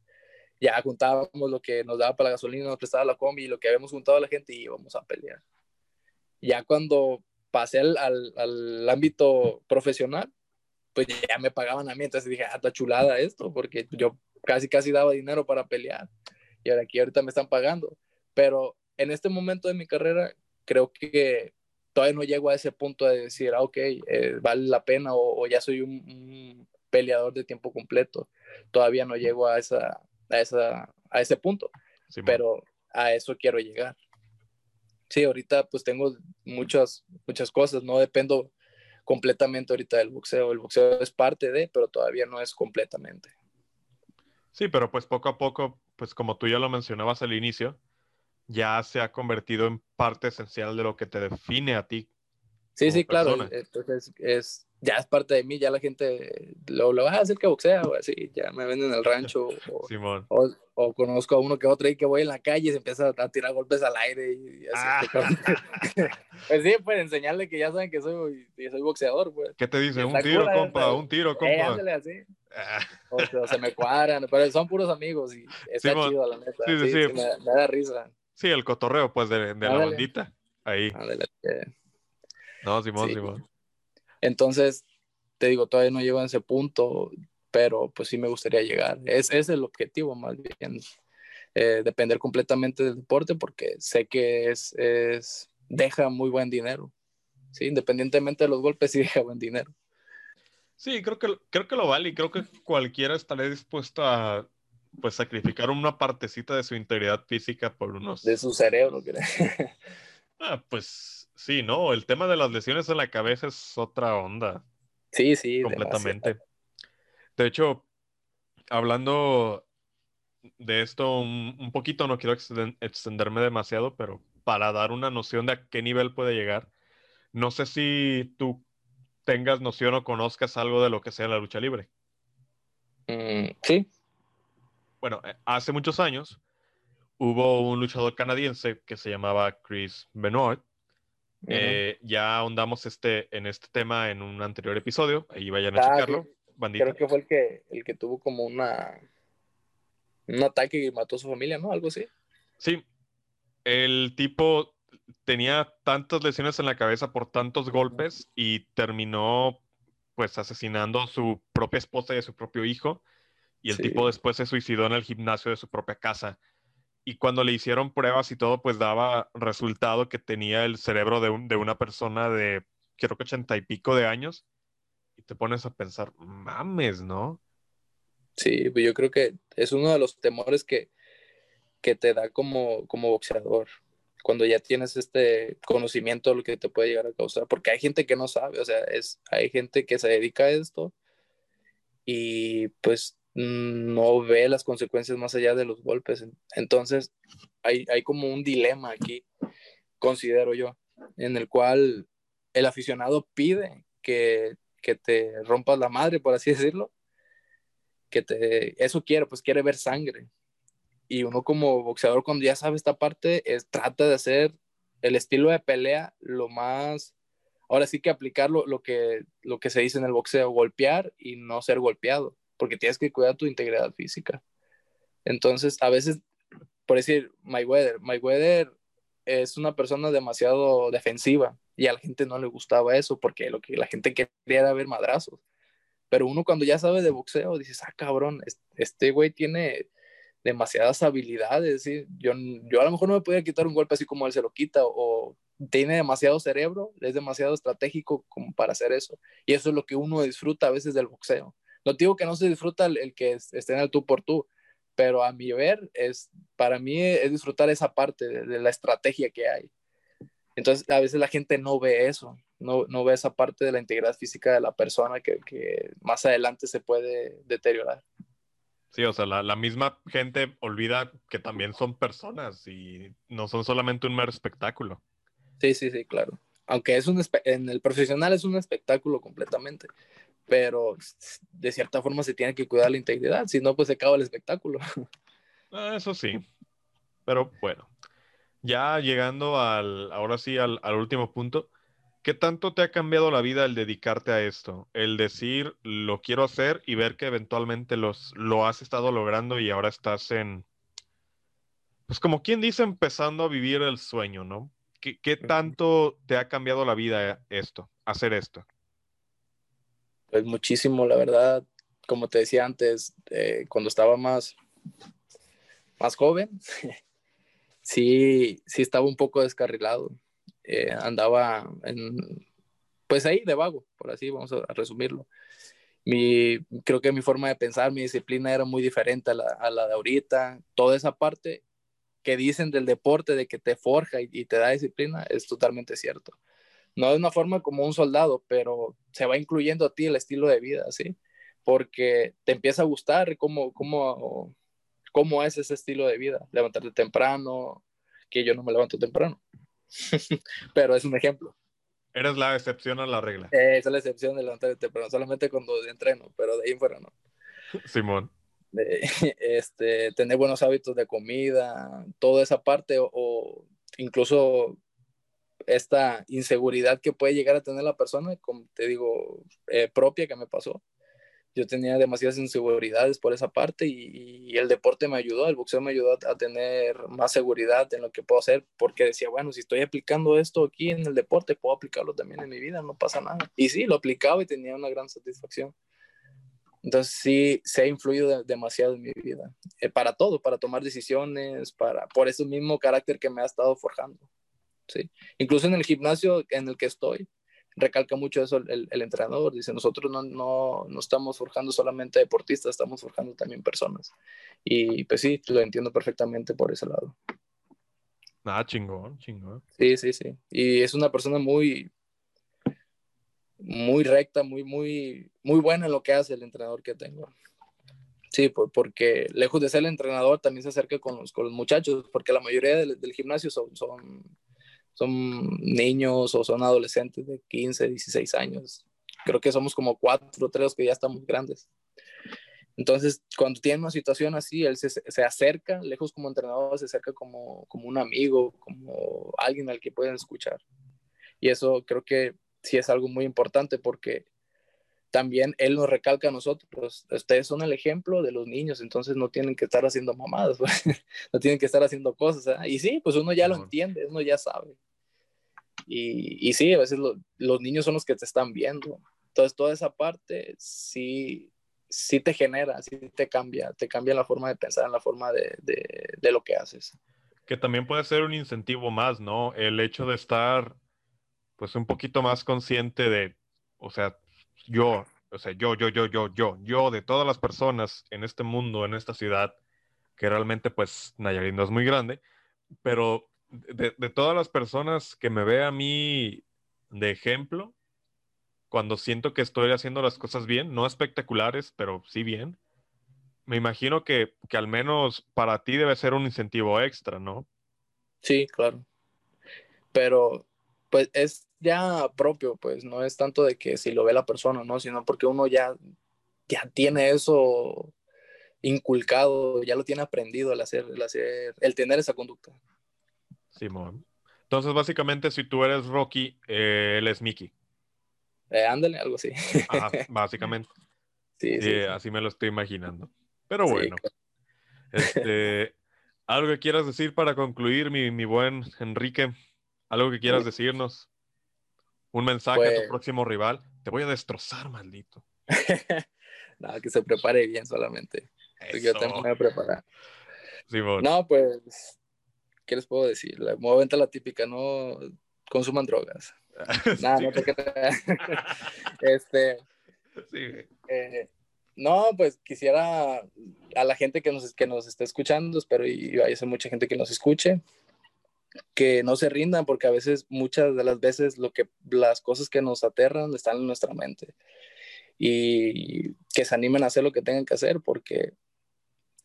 ya juntábamos lo que nos daba para la gasolina, nos prestaba la combi y lo que habíamos juntado a la gente y íbamos a pelear. Ya cuando pasé al, al, ámbito profesional, pues ya me pagaban a mí, entonces dije, ah, está chulada esto, porque yo casi, casi daba dinero para pelear y ahora aquí ahorita me están pagando. Pero en este momento de mi carrera, creo que todavía no llego a ese punto de decir, ah, ok, eh, vale la pena o, ya soy un, peleador de tiempo completo. Todavía no llego a, esa, a, esa, a ese punto, pero a eso quiero llegar sí, ahorita pues tengo muchas, muchas cosas, no dependo completamente ahorita del boxeo. El boxeo es parte de, pero todavía no es completamente. Sí, pero pues poco a poco, pues como tú ya lo mencionabas al inicio, ya se ha convertido en parte esencial de lo que te define a ti. Sí, sí, claro. Entonces es, ya es parte de mí, ya la gente lo, lo va a hacer que boxea o así, ya me venden en el rancho. O, Simón. O, conozco a uno que otro y que voy en la calle y se empieza a tirar golpes al aire y, así. Ah. pues sí, pues enseñarle que ya saben que soy, soy boxeador, pues. ¿Qué te dice? Un tiro, compa, un tiro, compa. Eh, así. Ah. O, se me cuadran, pero son puros amigos y está chido, la neta. Sí, sí, sí. Me, da risa. Sí, el cotorreo, pues, de, de la bandita. Ahí. No, Simón, Simón. Entonces, te digo, todavía no llego a ese punto, pero pues sí me gustaría llegar. Es, es el objetivo más bien, eh, depender completamente del deporte porque sé que es, es, deja muy buen dinero. Sí, independientemente de los golpes, sí deja buen dinero. Sí, creo que, creo que lo vale y creo que cualquiera estaría dispuesto a pues sacrificar una partecita de su integridad física por unos... De su cerebro, creo. ah, pues Sí, no, el tema de las lesiones en la cabeza es otra onda. Sí, sí. Completamente. De hecho, hablando de esto un, poquito, no quiero extenderme demasiado, pero para dar una noción de a qué nivel puede llegar, no sé si tú tengas noción o conozcas algo de lo que sea la lucha libre. Mm, sí. Bueno, eh, hace muchos años hubo un luchador canadiense que se llamaba Chris Benoit, eh, ya ahondamos este, en este tema en un anterior episodio. Ahí vayan a ah, checarlo. Creo que fue el que, el que tuvo como una un ataque y mató a su familia, ¿no? Algo así. Sí. El tipo tenía tantas lesiones en la cabeza por tantos golpes y terminó pues asesinando a su propia esposa y a su propio hijo. Y el tipo después se suicidó en el gimnasio de su propia casa y cuando le hicieron pruebas y todo, pues daba resultado que tenía el cerebro de, de una persona de, creo que ochenta y pico de años, y te pones a pensar, mames, ¿no? Sí, pues yo creo que es uno de los temores que, que te da como, como boxeador, cuando ya tienes este conocimiento de lo que te puede llegar a causar, porque hay gente que no sabe, o sea, es, hay gente que se dedica a esto y pues no ve las consecuencias más allá de los golpes. Entonces, hay, hay como un dilema aquí, considero yo, en el cual el aficionado pide que, que te rompas la madre, por así decirlo, que te, eso quiere, pues quiere ver sangre. Y uno como boxeador, cuando ya sabe esta parte, es, trata de hacer el estilo de pelea lo más, ahora sí que aplicar lo, lo, que, lo que se dice en el boxeo, golpear y no ser golpeado porque tienes que cuidar tu integridad física. Entonces, a veces, por decir, Mayweather, Mayweather es una persona demasiado defensiva y a la gente no le gustaba eso porque lo que la gente quería era ver madrazos. Pero uno cuando ya sabe de boxeo, dices, ah, cabrón, este güey tiene demasiadas habilidades, ¿sí? yo, yo a lo mejor no me podía quitar un golpe así como él se lo quita, o tiene demasiado cerebro, es demasiado estratégico como para hacer eso. Y eso es lo que uno disfruta a veces del boxeo. No digo que no se disfruta el, que esté en el tú por tú, pero a mi ver, es, para mí es disfrutar esa parte de, la estrategia que hay. Entonces, a veces la gente no ve eso, no, no ve esa parte de la integridad física de la persona que, que más adelante se puede deteriorar. Sí, o sea, la, la, misma gente olvida que también son personas y no son solamente un mero espectáculo. Sí, sí, sí, claro. Aunque es un en el profesional es un espectáculo completamente, pero de cierta forma se tiene que cuidar la integridad, si no, pues se acaba el espectáculo. Ah, eso sí, pero bueno, ya llegando al, ahora sí, al, al, último punto, ¿qué tanto te ha cambiado la vida el dedicarte a esto? El decir, lo quiero hacer y ver que eventualmente los, lo has estado logrando y ahora estás en, pues como quien dice, empezando a vivir el sueño, ¿no? ¿Qué, qué tanto te ha cambiado la vida esto, hacer esto? Pues muchísimo, la verdad, como te decía antes, eh, cuando estaba más, más joven, sí, sí estaba un poco descarrilado. Eh, andaba en, pues ahí de vago, por así vamos a, resumirlo. Mi, creo que mi forma de pensar, mi disciplina era muy diferente a la, de ahorita. Toda esa parte que dicen del deporte, de que te forja y te da disciplina, es totalmente cierto no de una forma como un soldado, pero se va incluyendo a ti el estilo de vida, ¿sí? Porque te empieza a gustar cómo, cómo, cómo es ese estilo de vida. Levantarte temprano, que yo no me levanto temprano, pero es un ejemplo. Eres la excepción a la regla. esa es la excepción de levantarte temprano, solamente cuando entreno, pero de ahí fuera no. Simón. este, tener buenos hábitos de comida, toda esa parte, o, o incluso esta inseguridad que puede llegar a tener la persona, como te digo, eh, propia que me pasó. Yo tenía demasiadas inseguridades por esa parte y, el deporte me ayudó, el boxeo me ayudó a, tener más seguridad en lo que puedo hacer, porque decía, bueno, si estoy aplicando esto aquí en el deporte, puedo aplicarlo también en mi vida, no pasa nada. Y sí, lo aplicaba y tenía una gran satisfacción. Entonces sí, se ha influido demasiado en mi vida, eh, para todo, para tomar decisiones, para, por ese mismo carácter que me ha estado forjando. Incluso en el gimnasio en el que estoy, recalca mucho eso el, entrenador, dice, nosotros no, no, no, estamos forjando solamente deportistas, estamos forjando también personas. Y pues sí, lo entiendo perfectamente por ese lado. Ah, chingón, chingón. Sí, sí, sí. Y es una persona muy, muy recta, muy, muy, muy buena en lo que hace el entrenador que tengo. Sí, porque lejos de ser el entrenador, también se acerca con los, con los muchachos, porque la mayoría del, del gimnasio son, son son niños o son adolescentes de 15, 16 años. Creo que somos como cuatro o tres que ya estamos grandes. Entonces, cuando tiene una situación así, él se, se, acerca, lejos como entrenador, se acerca como, como un amigo, como alguien al que pueden escuchar. Y eso creo que sí es algo muy importante porque también él nos recalca a nosotros, ustedes son el ejemplo de los niños, entonces no tienen que estar haciendo mamadas, no tienen que estar haciendo cosas. ¿eh? Y sí, pues uno ya lo entiende, uno ya sabe. Y, sí, a veces los niños son los que te están viendo. Entonces toda esa parte sí, sí te genera, sí te cambia, te cambia la forma de pensar, la forma de, de, de lo que haces. Que también puede ser un incentivo más, ¿no? El hecho de estar pues un poquito más consciente de, o sea, yo, o sea, yo, yo, yo, yo, yo, yo, de todas las personas en este mundo, en esta ciudad, que realmente pues Nayarit no es muy grande, pero de, todas las personas que me ve a mí de ejemplo, cuando siento que estoy haciendo las cosas bien, no espectaculares, pero sí bien, me imagino que, que al menos para ti debe ser un incentivo extra, ¿no? Sí, claro. Pero pues es ya propio, pues no es tanto de que si lo ve la persona, ¿no? Sino porque uno ya, ya tiene eso inculcado, ya lo tiene aprendido el hacer, el hacer, el tener esa conducta. Simón. Entonces, básicamente, si tú eres Rocky, eh, él es Mickey. Eh, ándale, algo así. Ajá, básicamente. Sí, sí, Así me lo estoy imaginando. Pero bueno. Este, ¿Algo que quieras decir para concluir, mi, mi buen Enrique? ¿Algo que quieras decirnos? Un mensaje a tu pues próximo rival. Te voy a destrozar, maldito. Nada, que se prepare bien solamente. Yo tengo que preparar. No, pues, ¿qué les puedo decir? La movente la típica, no consuman drogas. Nada, no te creas. este, eh, no, pues quisiera a la gente que nos, que nos esté escuchando, espero y hay mucha gente que nos escuche, que no se rindan porque a veces, muchas de las veces, lo que, las cosas que nos aterran están en nuestra mente y que se animen a hacer lo que tengan que hacer porque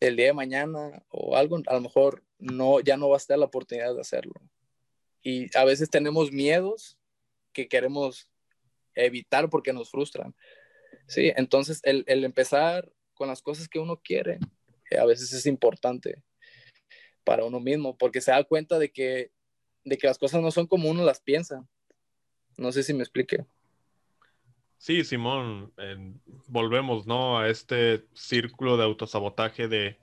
el día de mañana o algo, a lo mejor no, ya no va a estar la oportunidad de hacerlo. Y a veces tenemos miedos que queremos evitar porque nos frustran. Sí, entonces el, el empezar con las cosas que uno quiere a veces es importante para uno mismo porque se da cuenta de que, de que las cosas no son como uno las piensa. No sé si me explique. Sí, Simón, volvemos, ¿no? A este círculo de autosabotaje de,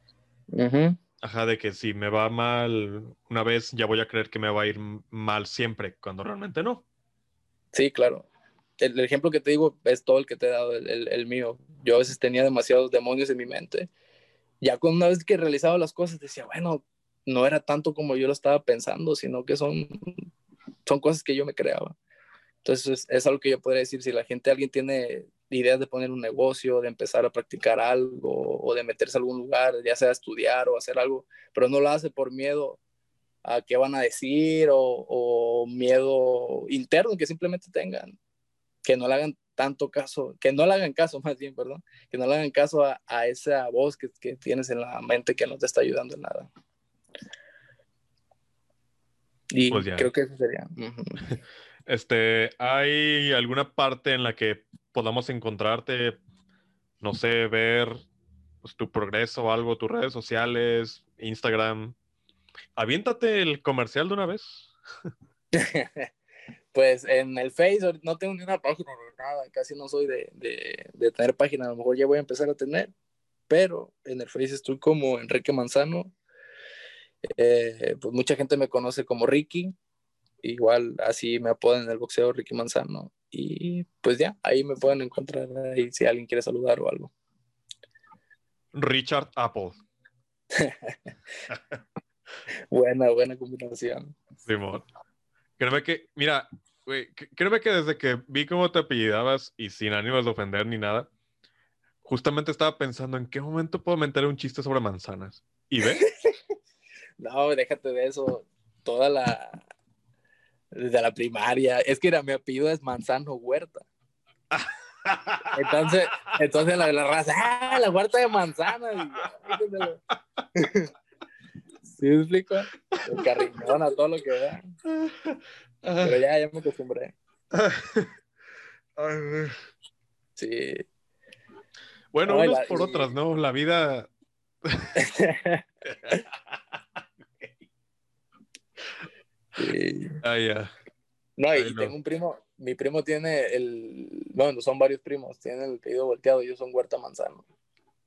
ajá, de que si me va mal una vez, ya voy a creer que me va a ir mal siempre, cuando realmente no. Sí, claro. El, ejemplo que te digo es todo el que te he dado, el, el, mío. Yo a veces tenía demasiados demonios en mi mente. Ya con una vez que realizaba las cosas, decía, bueno, no era tanto como yo lo estaba pensando, sino que son, son cosas que yo me creaba. Entonces, es algo que yo podría decir, si la gente, alguien tiene ideas de poner un negocio, de empezar a practicar algo o de meterse a algún lugar, ya sea estudiar o hacer algo, pero no lo hace por miedo a qué van a decir o, miedo interno que simplemente tengan, que no le hagan tanto caso, que no le hagan caso más bien, perdón, que no le hagan caso a, esa voz que, que, tienes en la mente que no te está ayudando en nada. Y pues creo que eso sería. Este, ¿hay alguna parte en la que podamos encontrarte, no sé, ver pues, tu progreso o algo, tus redes sociales, Instagram? Aviéntate el comercial de una vez. pues en el Facebook no tengo ni una página nada, casi no soy de, de, tener página, a lo mejor ya voy a empezar a tener, pero en el Facebook estoy como Enrique Manzano. Eh, pues mucha gente me conoce como Ricky, igual así me apodan en el boxeo Ricky Manzano. Y pues ya, ahí me pueden encontrar ahí si alguien quiere saludar o algo. Richard Apple. buena, buena combinación. Simón. Créeme que, mira, créeme que desde que vi cómo te apellidabas y sin ánimos de ofender ni nada, justamente estaba pensando en qué momento puedo meter un chiste sobre manzanas. ¿Y ve? no, déjate de eso. Toda la, desde la primaria. Es que era, mi apellido es Manzano Huerta. Entonces, entonces la, la raza, ¡ah! La huerta de manzanas. ¿Sí me explico? a todo lo que da. Pero ya, ya me acostumbré. Sí. Bueno, unas por otras, ¿no? La vida. Ah, ya. No, y tengo un primo, mi primo tiene el, bueno, son varios primos, tienen el pedido volteado, ellos son Huerta Manzano.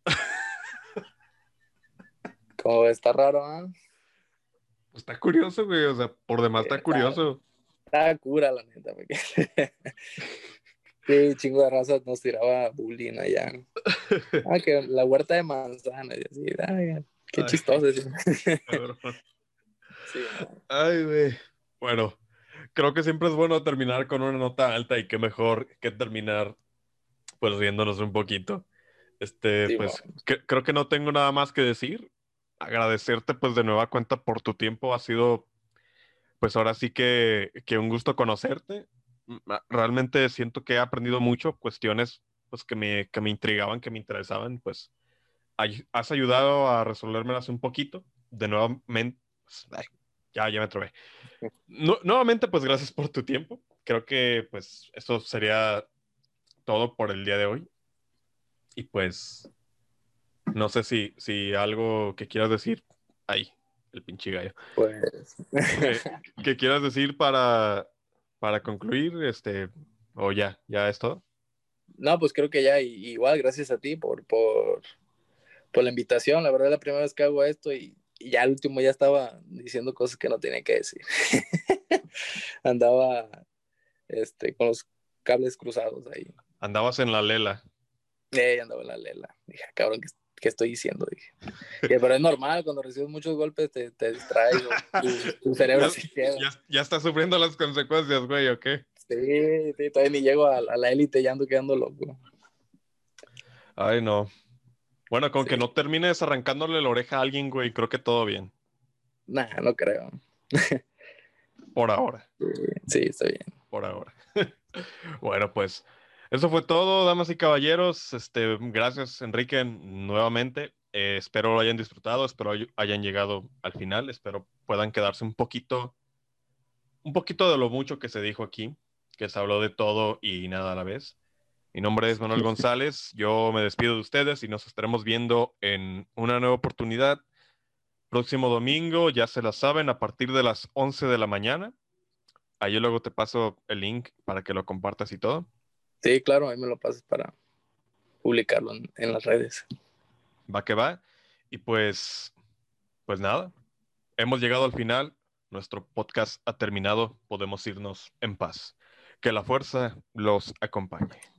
Como está raro, ¿ah? Pues está curioso, güey, o sea, por demás está, curioso. Está cura, la neta, porque... sí, chingo de raza nos tiraba bullying allá. Ah, que la huerta de manzana, y así, ay, qué chistoso. Ay, güey. Bueno, creo que siempre es bueno terminar con una nota alta y qué mejor que terminar pues riéndonos un poquito. Este, pues creo que no tengo nada más que decir. Agradecerte pues de nueva cuenta por tu tiempo. Ha sido pues ahora sí que, que un gusto conocerte. Realmente siento que he aprendido mucho cuestiones pues que me, que me intrigaban, que me interesaban, pues has ayudado a resolvérmelas un poquito. De nuevamente, ya, ya me trobé. nuevamente, pues gracias por tu tiempo. Creo que pues eso sería todo por el día de hoy. Y pues no sé si, si algo que quieras decir. Ahí, el pinche gallo. Pues. ¿Qué quieras decir para, para concluir? Este, o ya, ya es todo. No, pues creo que ya, igual, gracias a ti por, por, por la invitación. La verdad, es la primera vez que hago esto y y ya al último ya estaba diciendo cosas que no tenía que decir. Andaba este, con los cables cruzados ahí. Andabas en la lela. Eh, andaba en la lela. Dije, ah, cabrón, ¿qué, estoy diciendo? Dije. pero es normal, cuando recibes muchos golpes te, te distraes, tu, cerebro ya, se queda. Ya, ya está sufriendo las consecuencias, güey, ¿o qué? Sí, sí, todavía ni llego a, a la élite, ya ando quedando loco. Ay, no. Bueno, con Sí. que no termines arrancándole la oreja a alguien, güey, creo que todo bien. Nah, no creo. Por ahora, Sí, está bien. por ahora. bueno, pues eso fue todo, damas y caballeros. Este, gracias, Enrique, nuevamente. Eh, espero lo hayan disfrutado, espero hay- hayan llegado al final, espero puedan quedarse un poquito, un poquito de lo mucho que se dijo aquí, que se habló de todo y nada a la vez. Mi nombre es Manuel González, yo me despido de ustedes y nos estaremos viendo en una nueva oportunidad. Próximo domingo, ya se la saben, a partir de las 11 de la mañana. Ahí luego te paso el link para que lo compartas y todo. Sí, claro, ahí me lo pasas para publicarlo en, en las redes. Va que va. Y pues, pues nada, hemos llegado al final. Nuestro podcast ha terminado. Podemos irnos en paz. Que la fuerza los acompañe.